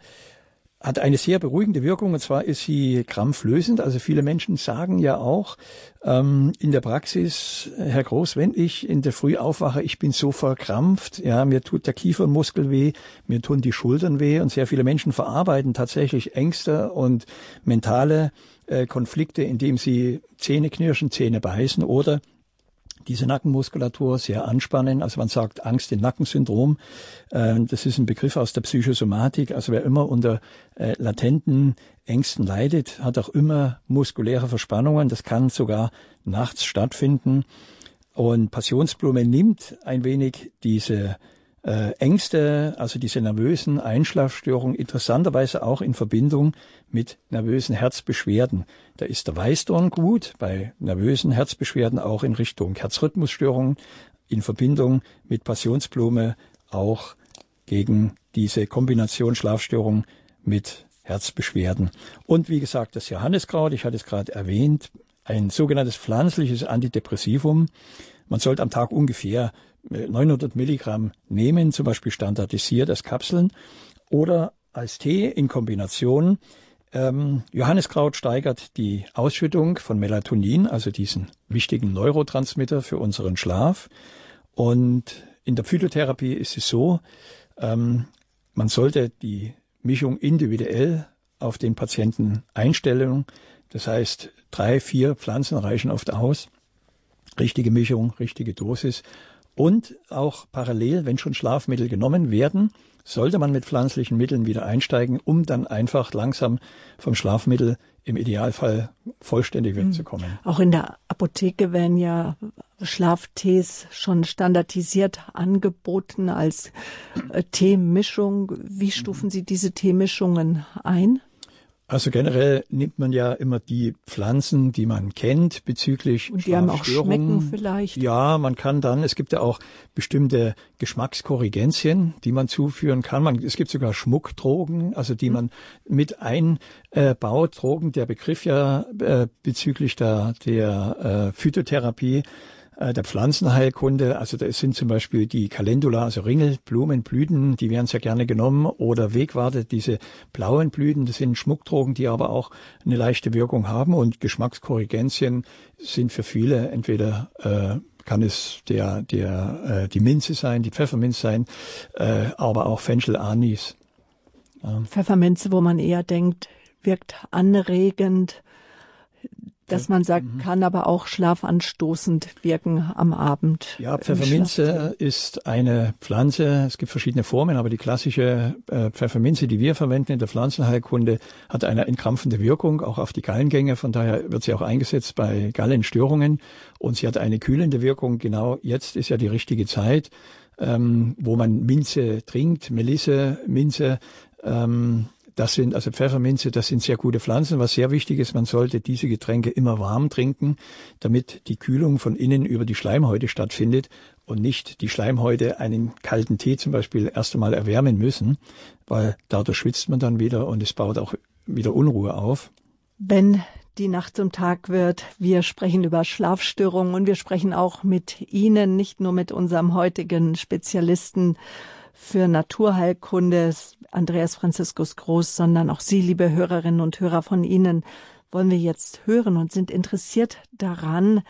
hat eine sehr beruhigende Wirkung und zwar ist sie krampflösend. Also viele Menschen sagen ja auch ähm, in der Praxis, Herr Groß, wenn ich in der Früh aufwache, ich bin so verkrampft, ja, mir tut der Kiefermuskel weh, mir tun die Schultern weh und sehr viele Menschen verarbeiten tatsächlich Ängste und mentale äh, Konflikte, indem sie Zähne knirschen, Zähne beißen oder diese Nackenmuskulatur sehr anspannen. Also man sagt Angst im Nackensyndrom. Äh, das ist ein Begriff aus der Psychosomatik. Also wer immer unter äh, latenten Ängsten leidet, hat auch immer muskuläre Verspannungen. Das kann sogar nachts stattfinden. Und Passionsblume nimmt ein wenig diese äh, Ängste, also diese nervösen Einschlafstörungen, interessanterweise auch in Verbindung mit nervösen Herzbeschwerden. Da ist der Weißdorn gut, bei nervösen Herzbeschwerden auch in Richtung Herzrhythmusstörungen, in Verbindung mit Passionsblume auch gegen diese Kombination Schlafstörung mit Herzbeschwerden. Und wie gesagt, das Johanniskraut, ich hatte es gerade erwähnt, ein sogenanntes pflanzliches Antidepressivum. Man sollte am Tag ungefähr 900 Milligramm nehmen, zum Beispiel standardisiert als Kapseln oder als Tee in Kombination. Ähm, Johanniskraut steigert die Ausschüttung von Melatonin, also diesen wichtigen Neurotransmitter für unseren Schlaf. Und in der Phytotherapie ist es so, ähm, man sollte die Mischung individuell auf den Patienten einstellen. Das heißt, drei, vier Pflanzen reichen oft aus. Richtige Mischung, richtige Dosis. Und auch parallel, wenn schon Schlafmittel genommen werden, sollte man mit pflanzlichen Mitteln wieder einsteigen, um dann einfach langsam vom Schlafmittel im Idealfall vollständig wegzukommen. Hm. Auch in der Apotheke werden ja Schlaftees schon standardisiert angeboten als äh, Teemischung. Wie stufen Sie diese Teemischungen ein? Also generell nimmt man ja immer die Pflanzen, die man kennt bezüglich Und die haben auch schmecken vielleicht. Ja, man kann dann, es gibt ja auch bestimmte Geschmackskorrigenzien, die man zuführen kann. Man, es gibt sogar Schmuckdrogen, also die mhm. man mit einbaut. Drogen, der Begriff ja äh, bezüglich der, der äh, Phytotherapie äh, der Pflanzenheilkunde. Also da sind zum Beispiel die Calendula, also Ringelblumen, Blüten, die werden sehr gerne genommen. Oder Wegwarte, diese blauen Blüten, das sind Schmuckdrogen, die aber auch eine leichte Wirkung haben. Und Geschmackskorrigenzien sind für viele entweder äh, kann es der, der, äh, die Minze sein, die Pfefferminze sein, äh, aber auch Fenchel Anis. Ja. Pfefferminze, wo man eher denkt, wirkt anregend, Dass man sagt, mhm. kann aber auch schlafanstoßend wirken am Abend. Ja, Pfefferminze ist eine Pflanze. Es gibt verschiedene Formen, aber die klassische äh, Pfefferminze, die wir verwenden in der Pflanzenheilkunde, hat eine entkrampfende Wirkung, auch auf die Gallengänge. Von daher wird sie auch eingesetzt bei Gallenstörungen. Und sie hat eine kühlende Wirkung. Genau jetzt ist ja die richtige Zeit, ähm, wo man Minze trinkt, Melisse, Minze. Ähm, das sind also Pfefferminze, das sind sehr gute Pflanzen. Was sehr wichtig ist, man sollte diese Getränke immer warm trinken, damit die Kühlung von innen über die Schleimhäute stattfindet und nicht die Schleimhäute einen kalten Tee zum Beispiel erst einmal erwärmen müssen, weil dadurch schwitzt man dann wieder und es baut auch wieder Unruhe auf. Wenn die Nacht zum Tag wird. Wir sprechen über Schlafstörungen und wir sprechen auch mit Ihnen, nicht nur mit unserem heutigen Spezialisten für Naturheilkunde, Andreas Franziskus Groß, sondern auch Sie, liebe Hörerinnen und Hörer von Ihnen, wollen wir jetzt hören und sind interessiert daran,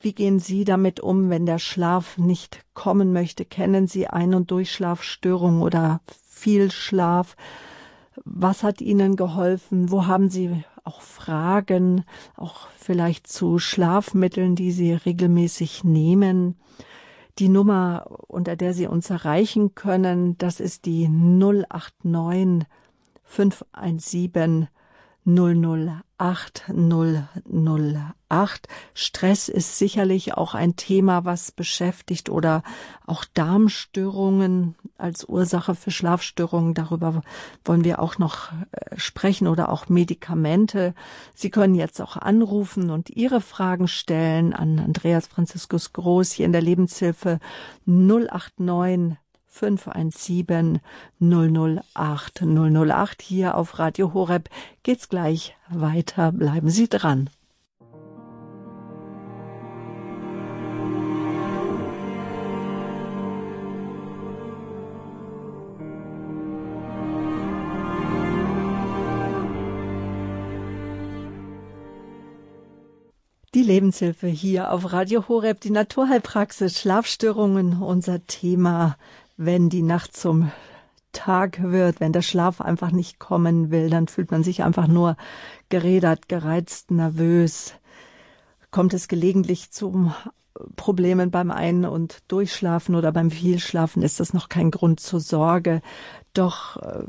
wie gehen Sie damit um, wenn der Schlaf nicht kommen möchte? Kennen Sie Ein- und Durchschlafstörungen oder viel Schlaf? Was hat Ihnen geholfen? Wo haben Sie auch Fragen, auch vielleicht zu Schlafmitteln, die Sie regelmäßig nehmen? Die Nummer, unter der Sie uns erreichen können, das ist die 089 517 008 008. Stress ist sicherlich auch ein Thema, was beschäftigt oder auch Darmstörungen als Ursache für Schlafstörungen. Darüber wollen wir auch noch äh, sprechen oder auch Medikamente. Sie können jetzt auch anrufen und Ihre Fragen stellen an Andreas Franziskus Groß hier in der Lebenshilfe 089 517 008 008 hier auf Radio Horeb geht's gleich weiter. Bleiben Sie dran. Die Lebenshilfe hier auf Radio Horeb, die Naturheilpraxis, Schlafstörungen, unser Thema wenn die Nacht zum Tag wird, wenn der Schlaf einfach nicht kommen will, dann fühlt man sich einfach nur gerädert, gereizt, nervös. Kommt es gelegentlich zu Problemen beim Ein- und Durchschlafen oder beim Vielschlafen, ist das noch kein Grund zur Sorge. Doch äh,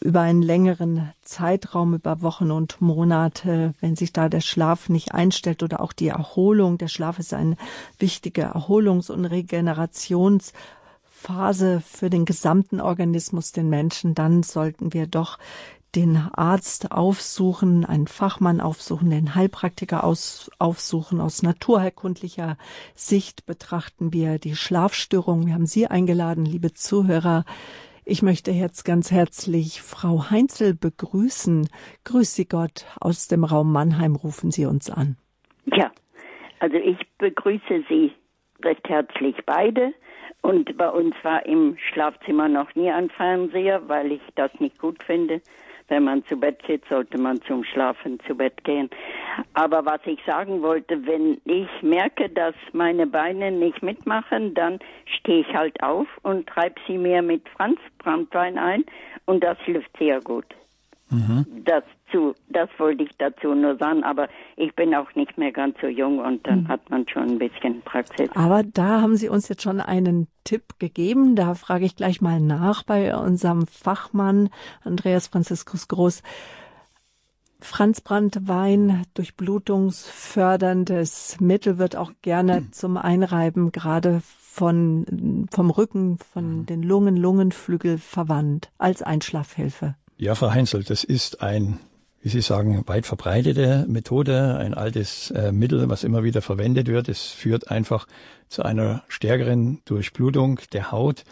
über einen längeren Zeitraum, über Wochen und Monate, wenn sich da der Schlaf nicht einstellt oder auch die Erholung, der Schlaf ist eine wichtige Erholungs- und Regenerations- Phase für den gesamten Organismus, den Menschen, dann sollten wir doch den Arzt aufsuchen, einen Fachmann aufsuchen, den Heilpraktiker aus, aufsuchen. Aus naturheilkundlicher Sicht betrachten wir die Schlafstörungen. Wir haben Sie eingeladen, liebe Zuhörer. Ich möchte jetzt ganz herzlich Frau Heinzel begrüßen. Grüß Sie Gott. Aus dem Raum Mannheim rufen Sie uns an. Ja, also ich begrüße Sie recht herzlich beide und bei uns war im Schlafzimmer noch nie ein Fernseher, weil ich das nicht gut finde. Wenn man zu Bett geht, sollte man zum Schlafen zu Bett gehen. Aber was ich sagen wollte, wenn ich merke, dass meine Beine nicht mitmachen, dann stehe ich halt auf und treibe sie mir mit Franz Brandwein ein und das hilft sehr gut. Mhm. Das zu, das wollte ich dazu nur sagen, aber ich bin auch nicht mehr ganz so jung und dann mhm. hat man schon ein bisschen Praxis. Aber da haben Sie uns jetzt schon einen Tipp gegeben. Da frage ich gleich mal nach bei unserem Fachmann Andreas Franziskus Groß. Franz Brandwein, durchblutungsförderndes Mittel, wird auch gerne mhm. zum Einreiben gerade von, vom Rücken, von mhm. den Lungen, Lungenflügel verwandt als Einschlafhilfe. Ja, Frau Heinzel, das ist ein, wie Sie sagen, weit verbreitete Methode, ein altes äh, Mittel, was immer wieder verwendet wird. Es führt einfach zu einer stärkeren Durchblutung der Haut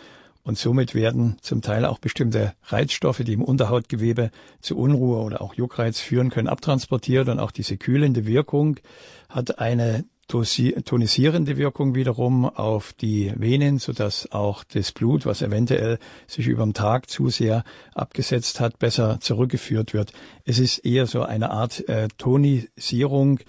und somit werden zum Teil auch bestimmte Reizstoffe, die im Unterhautgewebe zu Unruhe oder auch Juckreiz führen können, abtransportiert und auch diese kühlende Wirkung hat eine tonisierende Wirkung wiederum auf die Venen, sodass auch das Blut, was eventuell sich über den Tag zu sehr abgesetzt hat, besser zurückgeführt wird. Es ist eher so eine Art äh, Tonisierung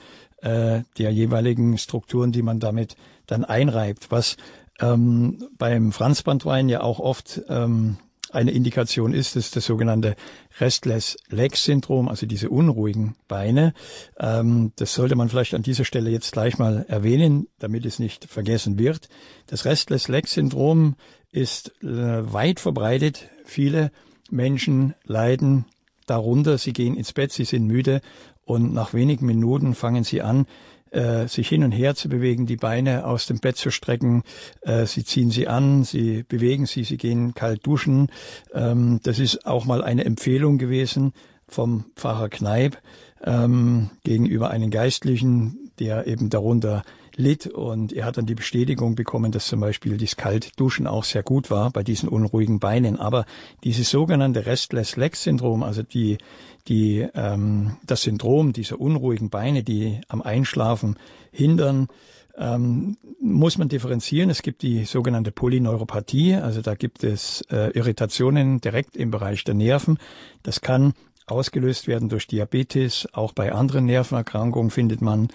äh, der jeweiligen Strukturen, die man damit dann einreibt, was ähm, beim Franzbandwein ja auch oft ähm, eine Indikation ist, ist das sogenannte Restless Leg Syndrom, also diese unruhigen Beine. Ähm, das sollte man vielleicht an dieser Stelle jetzt gleich mal erwähnen, damit es nicht vergessen wird. Das Restless Leg Syndrom ist äh, weit verbreitet. Viele Menschen leiden darunter. Sie gehen ins Bett, sie sind müde und nach wenigen Minuten fangen sie an, äh, sich hin und her zu bewegen, die Beine aus dem Bett zu strecken. Äh, sie ziehen sie an, sie bewegen sie, sie gehen kalt duschen. Ähm, das ist auch mal eine Empfehlung gewesen vom Pfarrer Kneip ähm, gegenüber einem Geistlichen, der eben darunter litt und er hat dann die Bestätigung bekommen, dass zum Beispiel das Kaltduschen auch sehr gut war bei diesen unruhigen Beinen. Aber dieses sogenannte Restless Leg Syndrom, also die die, ähm, das Syndrom dieser unruhigen Beine, die am Einschlafen hindern, ähm, muss man differenzieren. Es gibt die sogenannte Polyneuropathie, also da gibt es äh, Irritationen direkt im Bereich der Nerven. Das kann ausgelöst werden durch Diabetes. Auch bei anderen Nervenerkrankungen findet man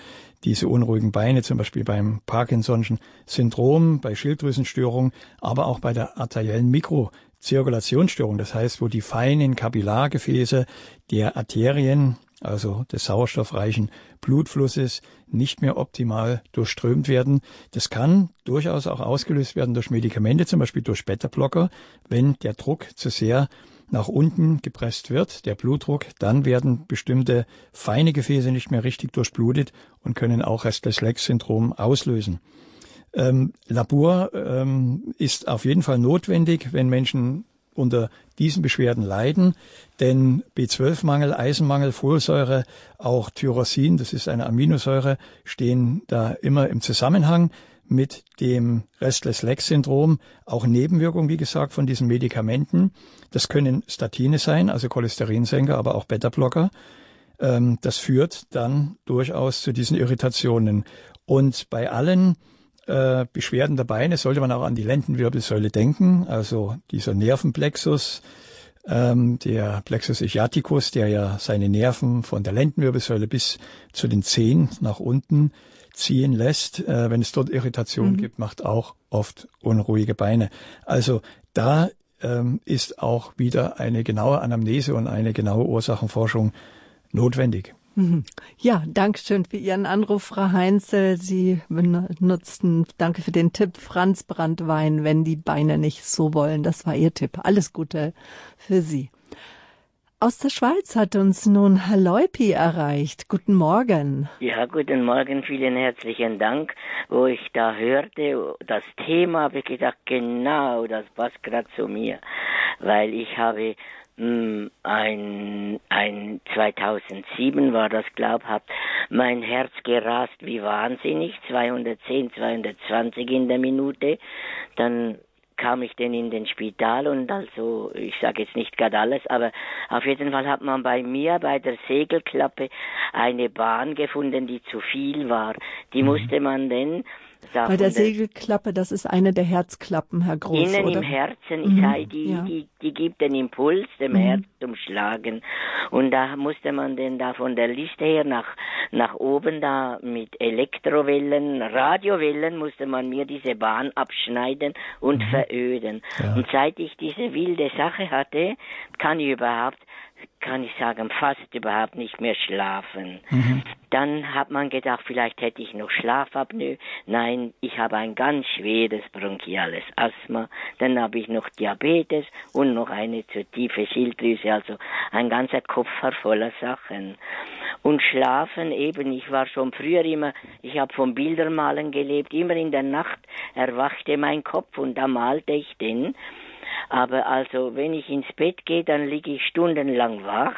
diese unruhigen Beine, zum Beispiel beim Parkinson'schen Syndrom, bei Schilddrüsenstörungen, aber auch bei der arteriellen Mikro Zirkulationsstörung, das heißt, wo die feinen Kapillargefäße der Arterien, also des sauerstoffreichen Blutflusses, nicht mehr optimal durchströmt werden. Das kann durchaus auch ausgelöst werden durch Medikamente, zum Beispiel durch Beta-Blocker, wenn der Druck zu sehr nach unten gepresst wird, der Blutdruck, dann werden bestimmte feine Gefäße nicht mehr richtig durchblutet und können auch Restless-Leg-Syndrom auslösen. Ähm, Labor ähm, ist auf jeden Fall notwendig, wenn Menschen unter diesen Beschwerden leiden, denn B12-Mangel, Eisenmangel, Folsäure, auch Tyrosin, das ist eine Aminosäure, stehen da immer im Zusammenhang mit dem Restless-Leg-Syndrom, auch Nebenwirkungen, wie gesagt, von diesen Medikamenten. Das können Statine sein, also Cholesterinsenker, aber auch Beta-Blocker. Ähm, das führt dann durchaus zu diesen Irritationen. Und bei allen äh, Beschwerden der Beine sollte man auch an die Lendenwirbelsäule denken, also dieser Nervenplexus, ähm, der Plexus ischiaticus, der ja seine Nerven von der Lendenwirbelsäule bis zu den Zehen nach unten ziehen lässt. Äh, wenn es dort Irritationen mhm. gibt, macht auch oft unruhige Beine. Also da ähm, ist auch wieder eine genaue Anamnese und eine genaue Ursachenforschung notwendig. Mhm. Ja, danke schön für Ihren Anruf, Frau Heinzel. Sie benutzten, danke für den Tipp, Franz Brandwein, wenn die Beine nicht so wollen. Das war Ihr Tipp. Alles Gute für Sie. Aus der Schweiz hat uns nun Herr Leupi erreicht. Guten Morgen. Ja, guten Morgen, vielen herzlichen Dank. Wo ich da hörte, das Thema, habe ich gedacht, genau, das passt gerade zu mir. Weil ich habe hm, ein, ein 2007 war das glaubhaft, mein Herz gerast wie wahnsinnig, 210, 220 in der Minute. Dann kam ich denn in den Spital und also, ich sage jetzt nicht gerade alles, aber auf jeden Fall hat man bei mir bei der Segelklappe eine Bahn gefunden, die zu viel war. Die mhm. musste man denn bei der Segelklappe, das ist eine der Herzklappen, Herr Groß, Innen oder? im Herzen, ich mhm. sage, die, ja. die, die gibt den Impuls dem mhm. Herz zum Schlagen. Und da musste man denn da von der Liste her nach, nach oben da mit Elektrowellen, Radiowellen musste man mir diese Bahn abschneiden und mhm. veröden. Ja. Und seit ich diese wilde Sache hatte, kann ich überhaupt kann ich sagen, fast überhaupt nicht mehr schlafen. Mhm. Dann hat man gedacht, vielleicht hätte ich noch Schlafapnoe. Nein, ich habe ein ganz schweres bronchiales Asthma. Dann habe ich noch Diabetes und noch eine zu tiefe Schilddrüse, also ein ganzer Kopf voller Sachen. Und schlafen eben, ich war schon früher immer, ich habe vom Bildermalen gelebt, immer in der Nacht erwachte mein Kopf und da malte ich den. Aber also, wenn ich ins Bett gehe, dann liege ich stundenlang wach.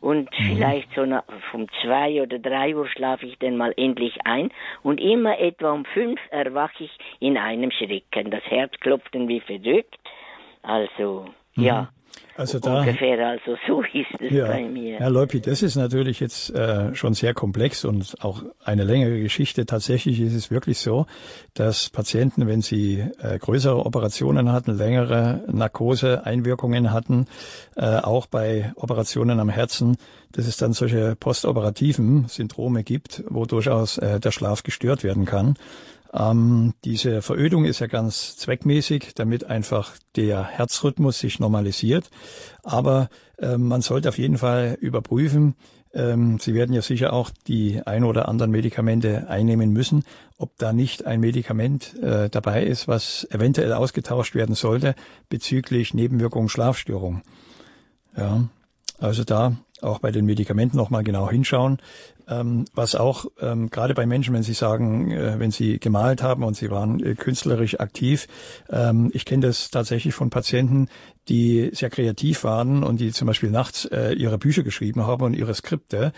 Und mhm. vielleicht so nach, um zwei oder drei Uhr schlafe ich dann mal endlich ein. Und immer etwa um fünf erwache ich in einem Schrecken. Das Herz klopft wie verrückt. Also, mhm. ja. Also da, Ungefähr, also so ist es ja, bei mir. Herr Leupi, das ist natürlich jetzt äh, schon sehr komplex und auch eine längere Geschichte. Tatsächlich ist es wirklich so, dass Patienten, wenn sie äh, größere Operationen hatten, längere Narkose-Einwirkungen hatten, äh, auch bei Operationen am Herzen, dass es dann solche postoperativen Syndrome gibt, wo durchaus äh, der Schlaf gestört werden kann. Ähm, diese Verödung ist ja ganz zweckmäßig, damit einfach der Herzrhythmus sich normalisiert. Aber äh, man sollte auf jeden Fall überprüfen, ähm, Sie werden ja sicher auch die ein oder anderen Medikamente einnehmen müssen, ob da nicht ein Medikament äh, dabei ist, was eventuell ausgetauscht werden sollte bezüglich Nebenwirkungen Schlafstörungen. Ja, also da auch bei den Medikamenten nochmal genau hinschauen. Ähm, was auch ähm, gerade bei Menschen, wenn sie sagen, äh, wenn sie gemalt haben und sie waren äh, künstlerisch aktiv, ähm, ich kenne das tatsächlich von Patienten, die sehr kreativ waren und die zum Beispiel nachts äh, ihre Bücher geschrieben haben und ihre Skripte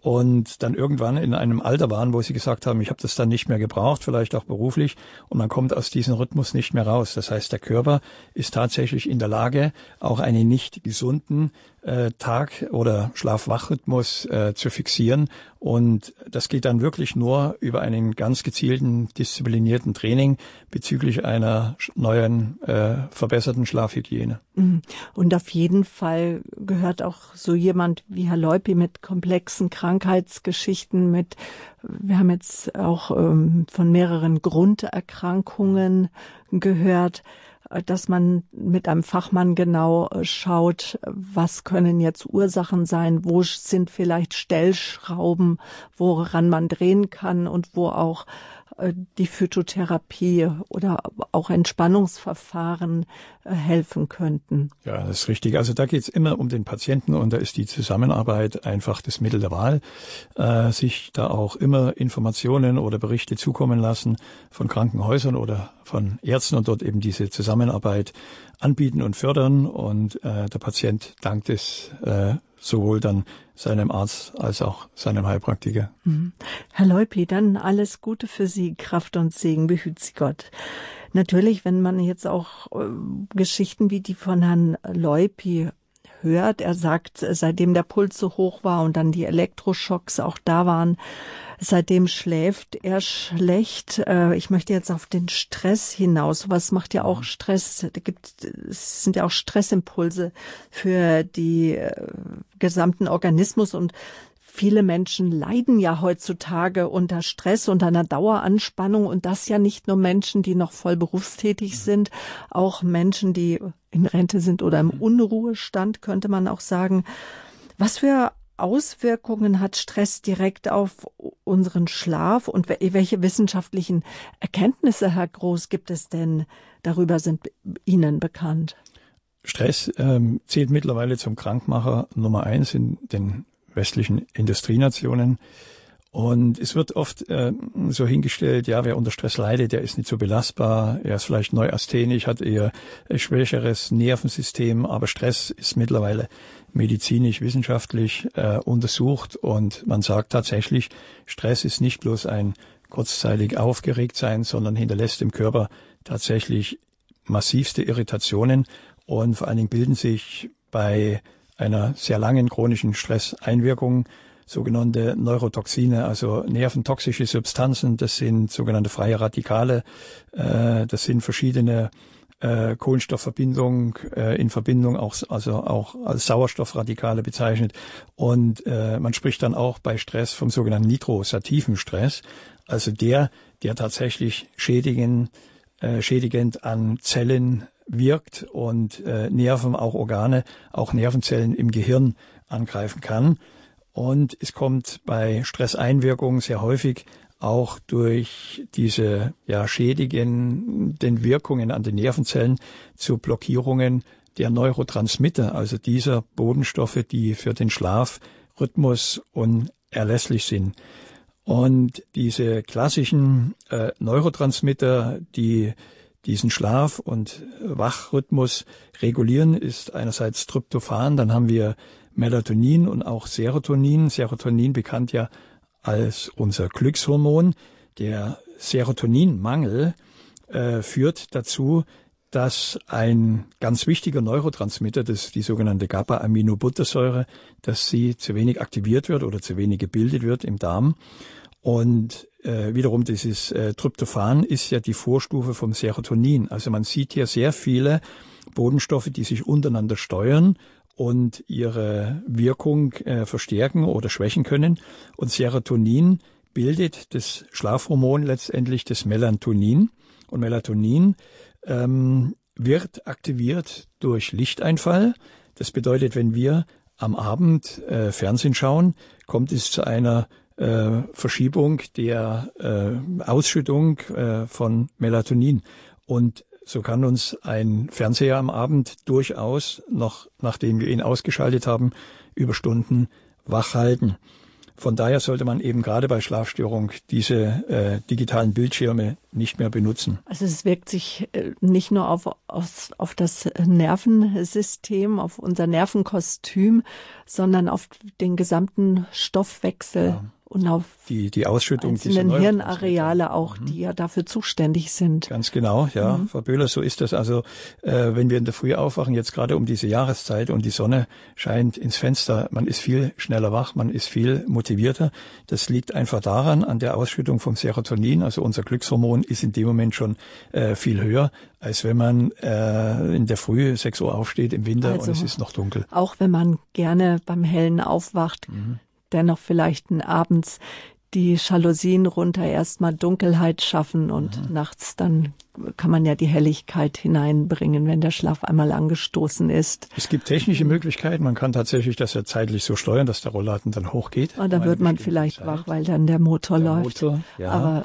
und dann irgendwann in einem Alter waren, wo sie gesagt haben, ich habe das dann nicht mehr gebraucht, vielleicht auch beruflich und man kommt aus diesem Rhythmus nicht mehr raus. Das heißt, der Körper ist tatsächlich in der Lage, auch einen nicht gesunden äh, Tag- oder Schlaf-Wach-Rhythmus äh, zu fixieren und das geht dann wirklich nur über einen ganz gezielten, disziplinierten Training bezüglich einer neuen, äh, verbesserten Schlafhygiene. Mhm. Und auf jeden Fall gehört auch so jemand wie Herr Leupi mit komplexen Krankheitsgeschichten, mit, wir haben jetzt auch ähm, von mehreren Grunderkrankungen gehört, dass man mit einem Fachmann genau äh, schaut, was können jetzt Ursachen sein, wo sind vielleicht Stellschrauben, woran man drehen kann und wo auch die Phytotherapie oder auch Entspannungsverfahren äh, helfen könnten. Ja, das ist richtig. Also da geht es immer um den Patienten und da ist die Zusammenarbeit einfach das Mittel der Wahl. Äh, sich da auch immer Informationen oder Berichte zukommen lassen von Krankenhäusern oder von Ärzten und dort eben diese Zusammenarbeit anbieten und fördern. Und äh, der Patient dankt es äh, sowohl dann seinem Arzt als auch seinem Heilpraktiker. Mhm. Herr Leupi, dann alles Gute für Sie, Kraft und Segen, behüt Sie Gott. Natürlich, wenn man jetzt auch äh, Geschichten wie die von Herrn Leupi hört, er sagt, seitdem der Puls so hoch war und dann die Elektroschocks auch da waren, Seitdem schläft er schlecht. Äh, ich möchte jetzt auf den Stress hinaus. Was macht ja auch mhm. Stress? Da gibt, es sind ja auch Stressimpulse für die äh, gesamten Organismus und Viele Menschen leiden ja heutzutage unter Stress, unter einer Daueranspannung und das ja nicht nur Menschen, die noch voll berufstätig mhm. sind, auch Menschen, die in Rente sind oder im mhm. Unruhestand, könnte man auch sagen. Was für Auswirkungen hat Stress direkt auf unseren Schlaf und welche wissenschaftlichen Erkenntnisse, Herr Groß, gibt es denn darüber sind Ihnen bekannt? Stress ähm, zählt mittlerweile zum Krankmacher Nummer eins in den westlichen Industrienationen. Und es wird oft äh, so hingestellt, ja, wer unter Stress leidet, der ist nicht so belastbar, er ist vielleicht neurasthenisch, hat eher ein schwächeres Nervensystem, aber Stress ist mittlerweile medizinisch, wissenschaftlich äh, untersucht und man sagt tatsächlich, Stress ist nicht bloß ein kurzzeitig aufgeregt sein, sondern hinterlässt im Körper tatsächlich massivste Irritationen und vor allen Dingen bilden sich bei einer sehr langen chronischen Stresseinwirkung sogenannte Neurotoxine, also nerventoxische Substanzen. Das sind sogenannte freie Radikale. Äh, das sind verschiedene äh, Kohlenstoffverbindungen äh, in Verbindung auch also auch als Sauerstoffradikale bezeichnet und man spricht dann auch bei Stress vom sogenannten nitrosativen Stress, also der, der tatsächlich schädigen, schädigend an Zellen wirkt und Nerven, auch Organe, auch Nervenzellen im Gehirn angreifen kann. Und es kommt bei Stresseinwirkungen sehr häufig auch durch diese ja, schädigenden Wirkungen an den Nervenzellen zu Blockierungen der Neurotransmitter, also dieser Bodenstoffe, die für den Schlafrhythmus unerlässlich sind. Und diese klassischen äh, Neurotransmitter, die diesen Schlaf- und Wachrhythmus regulieren, ist einerseits Tryptophan, dann haben wir Melatonin und auch Serotonin. Serotonin bekannt ja als unser Glückshormon. Der Serotoninmangel äh, führt dazu, dass ein ganz wichtiger Neurotransmitter, das ist die sogenannte GABA-Aminobuttersäure, dass sie zu wenig aktiviert wird oder zu wenig gebildet wird im Darm. Und äh, wiederum dieses äh, Tryptophan ist ja die Vorstufe vom Serotonin. Also man sieht hier sehr viele Bodenstoffe, die sich untereinander steuern und ihre Wirkung äh, verstärken oder schwächen können. Und Serotonin bildet das Schlafhormon letztendlich das Melatonin. Und Melatonin ähm, wird aktiviert durch Lichteinfall. Das bedeutet, wenn wir am Abend äh, Fernsehen schauen, kommt es zu einer äh, Verschiebung der äh, Ausschüttung äh, von Melatonin. Und so kann uns ein Fernseher am Abend durchaus noch, nachdem wir ihn ausgeschaltet haben, über Stunden wach halten. Von daher sollte man eben gerade bei Schlafstörung diese äh, digitalen Bildschirme nicht mehr benutzen. Also es wirkt sich äh, nicht nur auf, auf, auf das Nervensystem, auf unser Nervenkostüm, sondern auf den gesamten Stoffwechsel. Ja und auf die, die Ausschüttung einzelnen Hirnareale auch, mhm. die ja dafür zuständig sind. Ganz genau, ja, mhm. Frau Böhler, so ist das. Also äh, wenn wir in der Früh aufwachen, jetzt gerade um diese Jahreszeit und die Sonne scheint ins Fenster, man ist viel schneller wach, man ist viel motivierter. Das liegt einfach daran, an der Ausschüttung vom Serotonin, also unser Glückshormon ist in dem Moment schon äh, viel höher, als wenn man äh, in der Früh 6 Uhr aufsteht im Winter also, und es ist noch dunkel. Auch wenn man gerne beim Hellen aufwacht, mhm dennoch vielleicht abends die Jalousien runter, erstmal Dunkelheit schaffen und mhm. nachts dann kann man ja die Helligkeit hineinbringen, wenn der Schlaf einmal angestoßen ist. Es gibt technische Möglichkeiten. Man kann tatsächlich das ja zeitlich so steuern, dass der Rollladen dann hochgeht. Und dann wird man vielleicht Zeit. wach, weil dann der Motor der läuft. Motor, ja. Aber,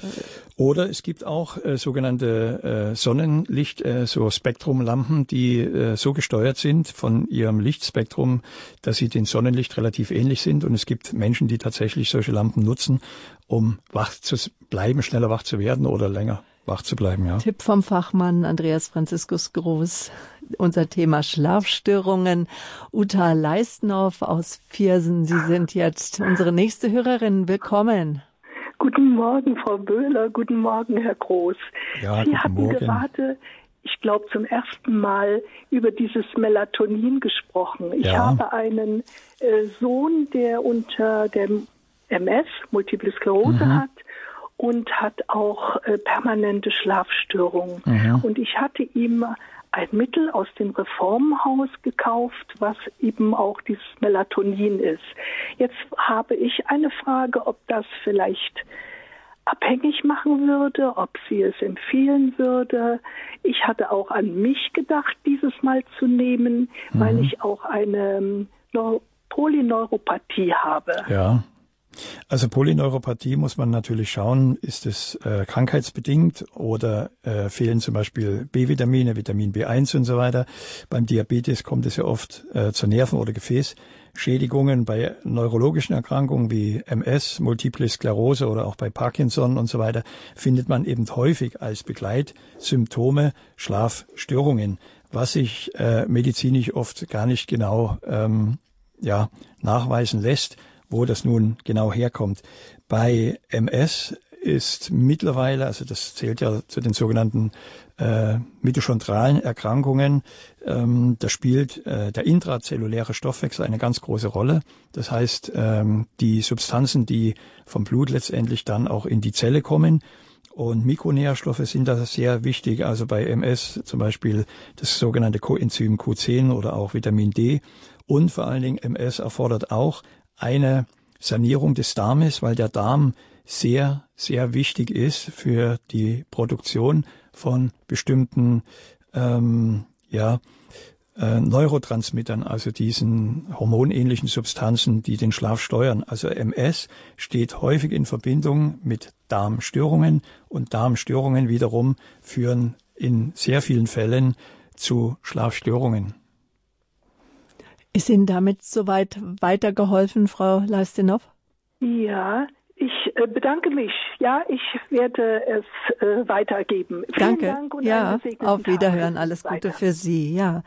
Oder es gibt auch äh, sogenannte äh, Sonnenlicht, äh, so Spektrumlampen, die äh, so gesteuert sind von ihrem Lichtspektrum, dass sie dem Sonnenlicht relativ ähnlich sind. Und es gibt Menschen, die tatsächlich solche Lampen nutzen, um wach zu bleiben, schneller wach zu werden oder länger wach zu bleiben, ja. Tipp vom Fachmann Andreas Franziskus Groß. Unser Thema Schlafstörungen. Uta Leistnow aus Viersen. Sie sind jetzt unsere nächste Hörerin. Willkommen. Guten Morgen, Frau Böhler. Guten Morgen, Herr Groß. Ja, Sie hatten Morgen. gerade, ich glaube, zum ersten Mal über dieses Melatonin gesprochen. Ich ja. habe einen äh, Sohn, der unter dem MS, Multiple Sklerose mhm. hat und hat auch äh, permanente Schlafstörungen. Mhm. Und ich hatte ihm ein Mittel aus dem Reformhaus gekauft, was eben auch dieses Melatonin ist. Jetzt habe ich eine Frage, ob das vielleicht abhängig machen würde, ob sie es empfehlen würde. Ich hatte auch an mich gedacht, dieses Mal zu nehmen, mhm. weil ich auch eine ähm, Polyneuropathie habe. Ja. Also Polyneuropathie muss man natürlich schauen, ist es äh, krankheitsbedingt oder äh, fehlen zum Beispiel B-Vitamine, Vitamin B1 und so weiter. Beim Diabetes kommt es ja oft äh, zu Nerven- oder Gefäßschädigungen. Bei neurologischen Erkrankungen wie MS, Multiple Sklerose oder auch bei Parkinson und so weiter findet man eben häufig als Begleitsymptome Schlafstörungen, was sich äh, medizinisch oft gar nicht genau ähm, ja, nachweisen lässt wo das nun genau herkommt. Bei MS ist mittlerweile, also das zählt ja zu den sogenannten äh, mitochondralen Erkrankungen, ähm, da spielt äh, der intrazelluläre Stoffwechsel eine ganz große Rolle. Das heißt, ähm, die Substanzen, die vom Blut letztendlich dann auch in die Zelle kommen, und Mikronährstoffe sind da sehr wichtig. Also bei MS zum Beispiel das sogenannte Coenzym Q10 oder auch Vitamin D. Und vor allen Dingen MS erfordert auch eine Sanierung des Darmes, weil der Darm sehr, sehr wichtig ist für die Produktion von bestimmten ähm, ja, äh, Neurotransmittern, also diesen hormonähnlichen Substanzen, die den Schlaf steuern. Also MS steht häufig in Verbindung mit Darmstörungen und Darmstörungen wiederum führen in sehr vielen Fällen zu Schlafstörungen. Ist Ihnen damit soweit weitergeholfen, Frau Leistinow? Ja, ich äh, bedanke mich. Ja, ich werde es äh, weitergeben. Danke. Vielen Dank und ja, auf Wiederhören. Alles Gute weiter. für Sie. Ja.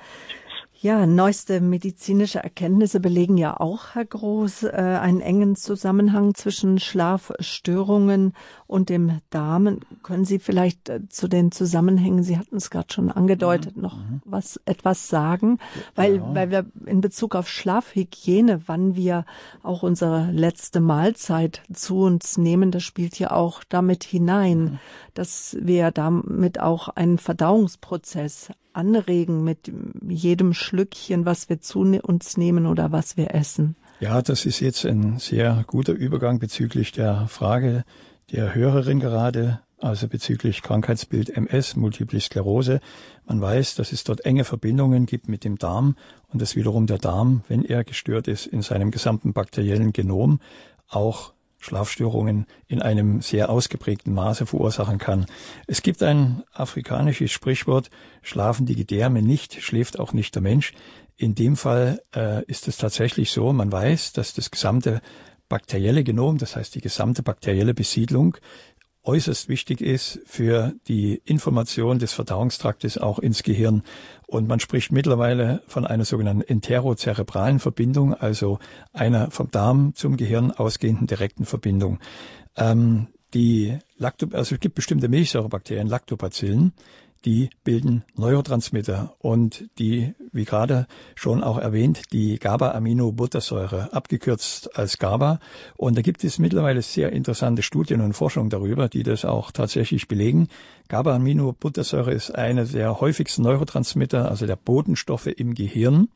Ja, neueste medizinische Erkenntnisse belegen ja auch, Herr Groß, äh, einen engen Zusammenhang zwischen Schlafstörungen und dem Darm. Können Sie vielleicht äh, zu den Zusammenhängen, Sie hatten es gerade schon angedeutet, mhm. noch mhm. was etwas sagen? Weil, ja. weil wir in Bezug auf Schlafhygiene, wann wir auch unsere letzte Mahlzeit zu uns nehmen, das spielt ja auch damit hinein, mhm. dass wir damit auch einen Verdauungsprozess anregen mit jedem Schlückchen, was wir zu uns nehmen oder was wir essen. Ja, das ist jetzt ein sehr guter Übergang bezüglich der Frage der Hörerin gerade, also bezüglich Krankheitsbild MS, Multiple Sklerose. Man weiß, dass es dort enge Verbindungen gibt mit dem Darm und dass wiederum der Darm, wenn er gestört ist, in seinem gesamten bakteriellen Genom auch Schlafstörungen in einem sehr ausgeprägten Maße verursachen kann. Es gibt ein afrikanisches Sprichwort, schlafen die Gedärme nicht, schläft auch nicht der Mensch. In dem Fall äh, ist es tatsächlich so, man weiß, dass das gesamte bakterielle Genom, das heißt die gesamte bakterielle Besiedlung, äußerst wichtig ist für die Information des Verdauungstraktes auch ins Gehirn. Und man spricht mittlerweile von einer sogenannten enterozerebralen Verbindung, also einer vom Darm zum Gehirn ausgehenden direkten Verbindung. Ähm, die Lacto also es gibt bestimmte Milchsäurebakterien, Lactobacillen, die bilden Neurotransmitter und die, wie gerade schon auch erwähnt, die GABA-Aminobuttersäure, abgekürzt als GABA. Und da gibt es mittlerweile sehr interessante Studien und Forschung darüber, die das auch tatsächlich belegen. GABA-Aminobuttersäure ist eine der häufigsten Neurotransmitter, also der Botenstoffe im Gehirn.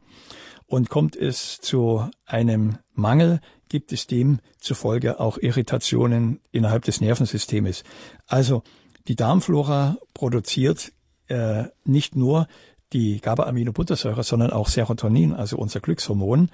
Und kommt es zu einem Mangel, gibt es dem zufolge auch Irritationen innerhalb des Nervensystems. Also die Darmflora produziert äh, nicht nur die GABA-Aminobuttersäure, sondern auch Serotonin, also unser Glückshormon.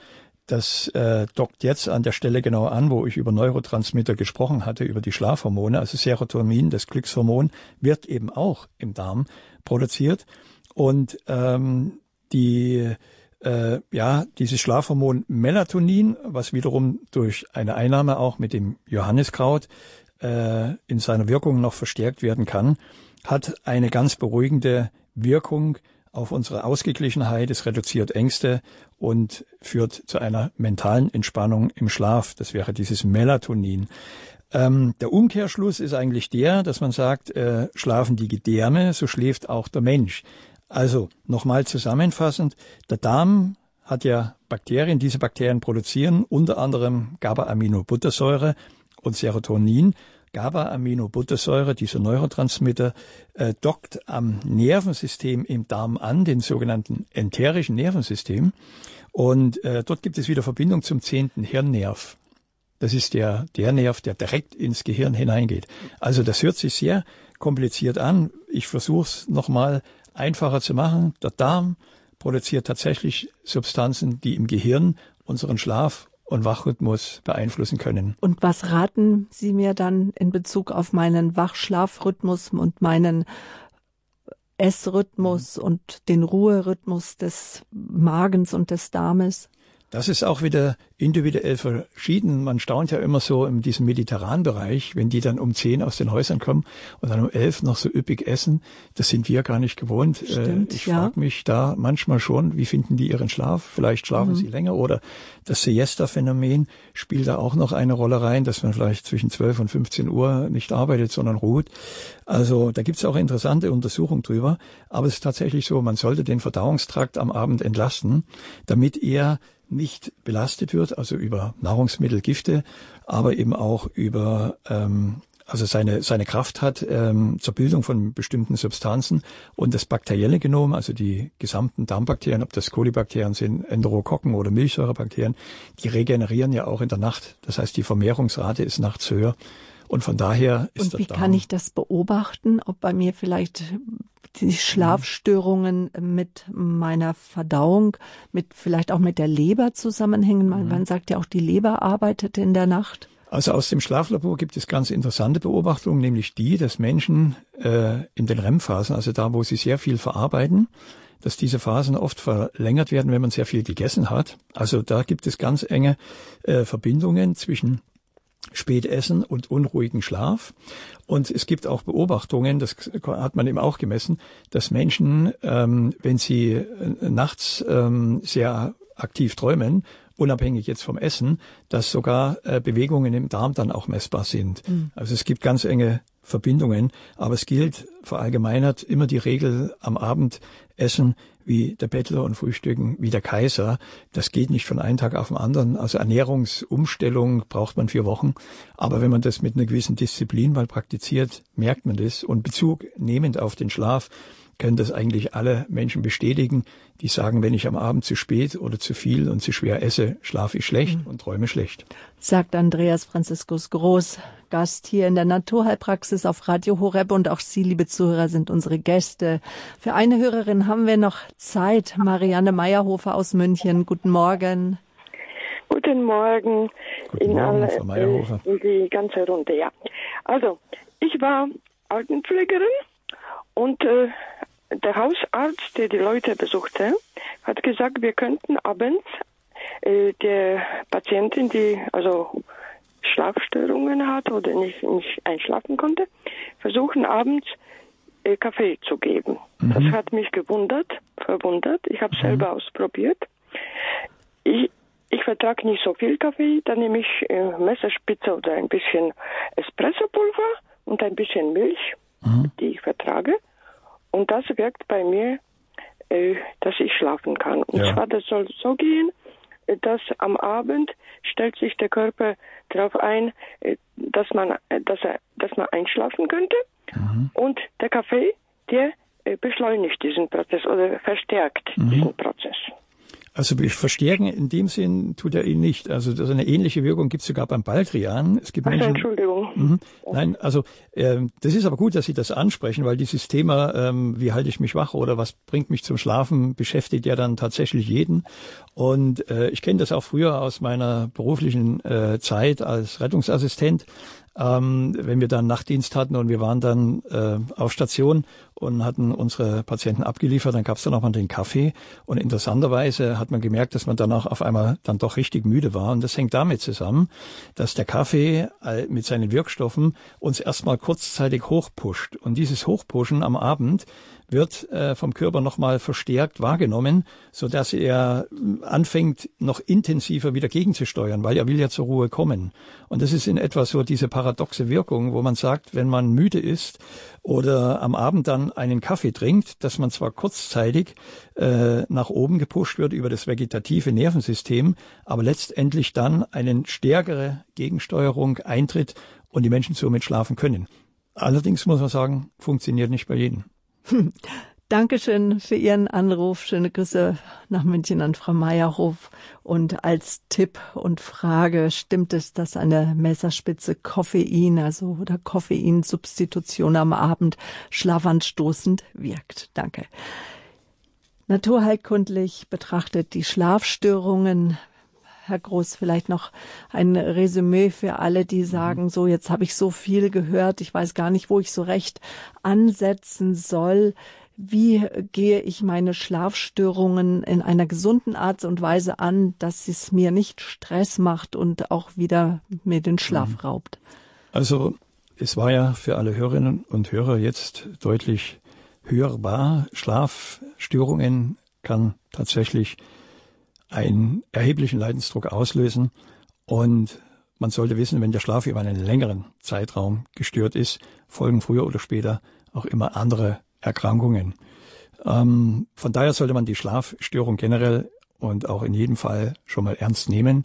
Das äh, dockt jetzt an der Stelle genau an, wo ich über Neurotransmitter gesprochen hatte, über die Schlafhormone. Also Serotonin, das Glückshormon, wird eben auch im Darm produziert. Und ähm, die äh, ja, dieses Schlafhormon Melatonin, was wiederum durch eine Einnahme auch mit dem Johanniskraut äh, in seiner Wirkung noch verstärkt werden kann, hat eine ganz beruhigende Wirkung auf unsere Ausgeglichenheit, es reduziert Ängste und führt zu einer mentalen Entspannung im Schlaf. Das wäre dieses Melatonin. Ähm, der Umkehrschluss ist eigentlich der, dass man sagt, äh, schlafen die Gedärme, so schläft auch der Mensch. Also nochmal zusammenfassend, der Darm hat ja Bakterien, diese Bakterien produzieren unter anderem GABA-Aminobuttersäure und Serotonin GABA-Aminobuttersäure, dieser Neurotransmitter, äh, dockt am Nervensystem im Darm an, den sogenannten enterischen Nervensystem. Und äh, dort gibt es wieder Verbindung zum zehnten Hirnnerv. Das ist der, der Nerv, der direkt ins Gehirn hineingeht. Also das hört sich sehr kompliziert an. Ich versuche es nochmal einfacher zu machen. Der Darm produziert tatsächlich Substanzen, die im Gehirn unseren Schlaf und Wachrhythmus beeinflussen können. Und was raten Sie mir dann in Bezug auf meinen Wachschlafrhythmus und meinen Essrhythmus mhm. und den Ruherhythmus des Magens und des Darmes? Das ist auch wieder individuell verschieden. Man staunt ja immer so in diesem mediterranen Bereich, wenn die dann um zehn aus den Häusern kommen und dann um elf noch so üppig essen. Das sind wir gar nicht gewohnt. Äh, Stimmt, ich ja. frage mich da manchmal schon, wie finden die ihren Schlaf? Vielleicht schlafen mhm. sie länger oder das Siesta-Phänomen spielt da auch noch eine Rolle rein, dass man vielleicht zwischen 12 und 15 Uhr nicht arbeitet, sondern ruht. Also da gibt's auch interessante Untersuchungen drüber. Aber es ist tatsächlich so, man sollte den Verdauungstrakt am Abend entlasten, damit er nicht belastet wird, also über Nahrungsmittelgifte, aber eben auch über ähm, also seine, seine Kraft hat ähm, zur Bildung von bestimmten Substanzen und das bakterielle Genom, also die gesamten Darmbakterien, ob das Kolibakterien sind, Enterokokken oder Milchsäurebakterien, die regenerieren ja auch in der Nacht. Das heißt, die Vermehrungsrate ist nachts höher. Und von daher ist Und wie kann ich das beobachten, ob bei mir vielleicht die Schlafstörungen mit meiner Verdauung, mit vielleicht auch mit der Leber zusammenhängen? Man, mhm. man sagt ja auch, die Leber arbeitet in der Nacht. Also aus dem Schlaflabor gibt es ganz interessante Beobachtungen, nämlich die, dass Menschen äh, in den REM-Phasen, also da, wo sie sehr viel verarbeiten, dass diese Phasen oft verlängert werden, wenn man sehr viel gegessen hat. Also da gibt es ganz enge äh, Verbindungen zwischen Spätessen und unruhigen Schlaf. Und es gibt auch Beobachtungen, das hat man eben auch gemessen, dass Menschen, ähm, wenn sie äh, nachts ähm, sehr aktiv träumen, unabhängig jetzt vom Essen, dass sogar äh, Bewegungen im Darm dann auch messbar sind. Mhm. Also es gibt ganz enge Verbindungen, aber es gilt verallgemeinert immer die Regel am Abend essen wie der Bettler und frühstücken wie der Kaiser. Das geht nicht von einem Tag auf den anderen. Also Ernährungsumstellung braucht man vier Wochen. Aber wenn man das mit einer gewissen Disziplin mal praktiziert, merkt man das. Und Bezug nehmend auf den Schlaf können das eigentlich alle Menschen bestätigen, die sagen, wenn ich am Abend zu spät oder zu viel und zu schwer esse, schlafe ich schlecht mhm. und träume schlecht. Sagt Andreas Franziskus Groß, Gast hier in der Naturheilpraxis auf Radio Horeb und auch Sie, liebe Zuhörer, sind unsere Gäste. Für eine Hörerin haben wir noch Zeit. Marianne Meyerhofer aus München. Guten Morgen. Guten Morgen Guten in, Morgen, alle, Frau Meyerhofer. in die ganze Runde, ja. Also, ich war Altenpflegerin und äh, der Hausarzt, der die Leute besuchte, hat gesagt, wir könnten abends äh, der Patientin, die also Schlafstörungen hat oder nicht, nicht einschlafen konnte, versuchen abends äh, Kaffee zu geben. Mhm. Das hat mich gewundert, verwundert. Ich habe mhm. selber ausprobiert. Ich, ich vertrage nicht so viel Kaffee, dann nehme ich äh, Messerspitze oder ein bisschen Espressopulver und ein bisschen Milch, mhm. die ich vertrage. Und das wirkt bei mir, äh, dass ich schlafen kann. Und ja. zwar, das soll so gehen, dass am Abend stellt sich der Körper darauf ein, äh, dass man, äh, dass er, dass man einschlafen könnte. Mhm. Und der Kaffee, der beschleunigt diesen Prozess oder verstärkt mhm. diesen Prozess. Also verstärken in dem Sinn tut er ihn nicht. Also das eine ähnliche Wirkung gibt es sogar beim Baldrian. Es gibt Ach, Menschen, Entschuldigung. Mhm. Nein, also äh, das ist aber gut, dass Sie das ansprechen, weil dieses Thema, ähm, wie halte ich mich wach oder was bringt mich zum Schlafen, beschäftigt ja dann tatsächlich jeden. Und äh, ich kenne das auch früher aus meiner beruflichen äh, Zeit als Rettungsassistent ähm, wenn wir dann Nachtdienst hatten und wir waren dann äh, auf Station und hatten unsere Patienten abgeliefert, dann gab es dann auch mal den Kaffee. Und interessanterweise hat man gemerkt, dass man danach auf einmal dann doch richtig müde war. Und das hängt damit zusammen, dass der Kaffee mit seinen Wirkstoffen uns erstmal kurzzeitig hochpusht. Und dieses Hochpushen am Abend wird äh, vom Körper nochmal verstärkt wahrgenommen, so dass er äh, anfängt, noch intensiver wieder gegenzusteuern, weil er will ja zur Ruhe kommen. Und das ist in etwa so diese paradoxe Wirkung, wo man sagt, wenn man müde ist oder am Abend dann einen Kaffee trinkt, dass man zwar kurzzeitig äh, nach oben gepusht wird über das vegetative Nervensystem, aber letztendlich dann eine stärkere Gegensteuerung eintritt und die Menschen somit schlafen können. Allerdings muss man sagen, funktioniert nicht bei jedem. Dankeschön für Ihren Anruf. Schöne Grüße nach München an Frau Meyerhof. Und als Tipp und Frage, stimmt es, dass eine Messerspitze Koffein, also oder Koffeinsubstitution am Abend schlafanstoßend wirkt? Danke. Naturheilkundlich betrachtet die Schlafstörungen Herr Groß, vielleicht noch ein Resümee für alle, die mhm. sagen, so jetzt habe ich so viel gehört, ich weiß gar nicht, wo ich so recht ansetzen soll. Wie gehe ich meine Schlafstörungen in einer gesunden Art und Weise an, dass es mir nicht Stress macht und auch wieder mir den Schlaf mhm. raubt? Also es war ja für alle Hörerinnen und Hörer jetzt deutlich hörbar. Schlafstörungen kann tatsächlich einen erheblichen Leidensdruck auslösen. Und man sollte wissen, wenn der Schlaf über einen längeren Zeitraum gestört ist, folgen früher oder später auch immer andere Erkrankungen. Ähm, von daher sollte man die Schlafstörung generell und auch in jedem Fall schon mal ernst nehmen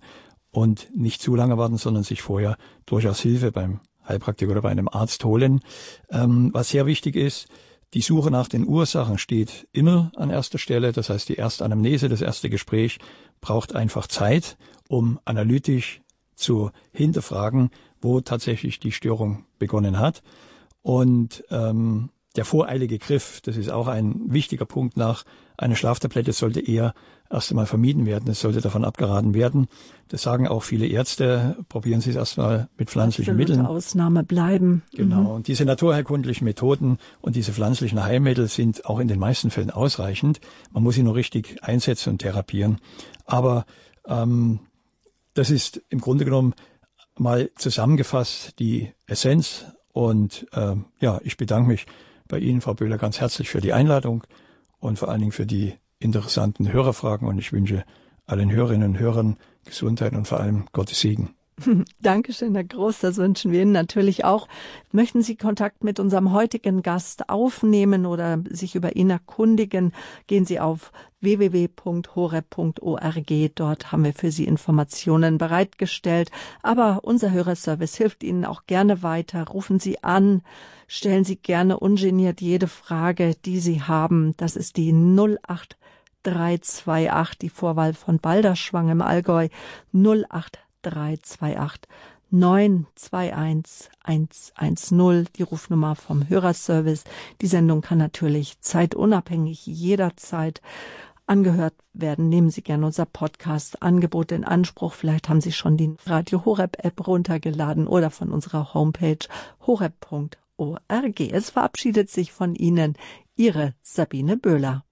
und nicht zu lange warten, sondern sich vorher durchaus Hilfe beim Heilpraktiker oder bei einem Arzt holen. Ähm, was sehr wichtig ist, die Suche nach den Ursachen steht immer an erster Stelle. Das heißt, die erste Anamnese, das erste Gespräch braucht einfach Zeit, um analytisch zu hinterfragen, wo tatsächlich die Störung begonnen hat. Und ähm, der voreilige Griff, das ist auch ein wichtiger Punkt nach einer Schlaftablette, sollte eher erst einmal vermieden werden. Es sollte davon abgeraten werden. Das sagen auch viele Ärzte. Probieren Sie es erstmal mit pflanzlichen Absolute Mitteln. Ausnahme bleiben. Genau. Mhm. Und diese naturheilkundlichen Methoden und diese pflanzlichen Heilmittel sind auch in den meisten Fällen ausreichend. Man muss sie nur richtig einsetzen und therapieren. Aber ähm, das ist im Grunde genommen mal zusammengefasst die Essenz. Und ähm, ja, ich bedanke mich bei Ihnen, Frau Böhler, ganz herzlich für die Einladung und vor allen Dingen für die interessanten Hörerfragen. Und ich wünsche allen Hörerinnen und Hörern Gesundheit und vor allem Gottes Segen. Dankeschön, Herr Groß. Das wünschen wir Ihnen natürlich auch. Möchten Sie Kontakt mit unserem heutigen Gast aufnehmen oder sich über ihn erkundigen? Gehen Sie auf www.horeb.org. Dort haben wir für Sie Informationen bereitgestellt. Aber unser Hörerservice hilft Ihnen auch gerne weiter. Rufen Sie an. Stellen Sie gerne ungeniert jede Frage, die Sie haben. Das ist die 08328, die Vorwahl von Balderschwang im Allgäu. 08 0328 921 110, die Rufnummer vom Hörerservice. Die Sendung kann natürlich zeitunabhängig jederzeit angehört werden. Nehmen Sie gerne unser Podcast-Angebot in Anspruch. Vielleicht haben Sie schon die Radio Horeb App runtergeladen oder von unserer Homepage horeb.org. Es verabschiedet sich von Ihnen Ihre Sabine Böhler.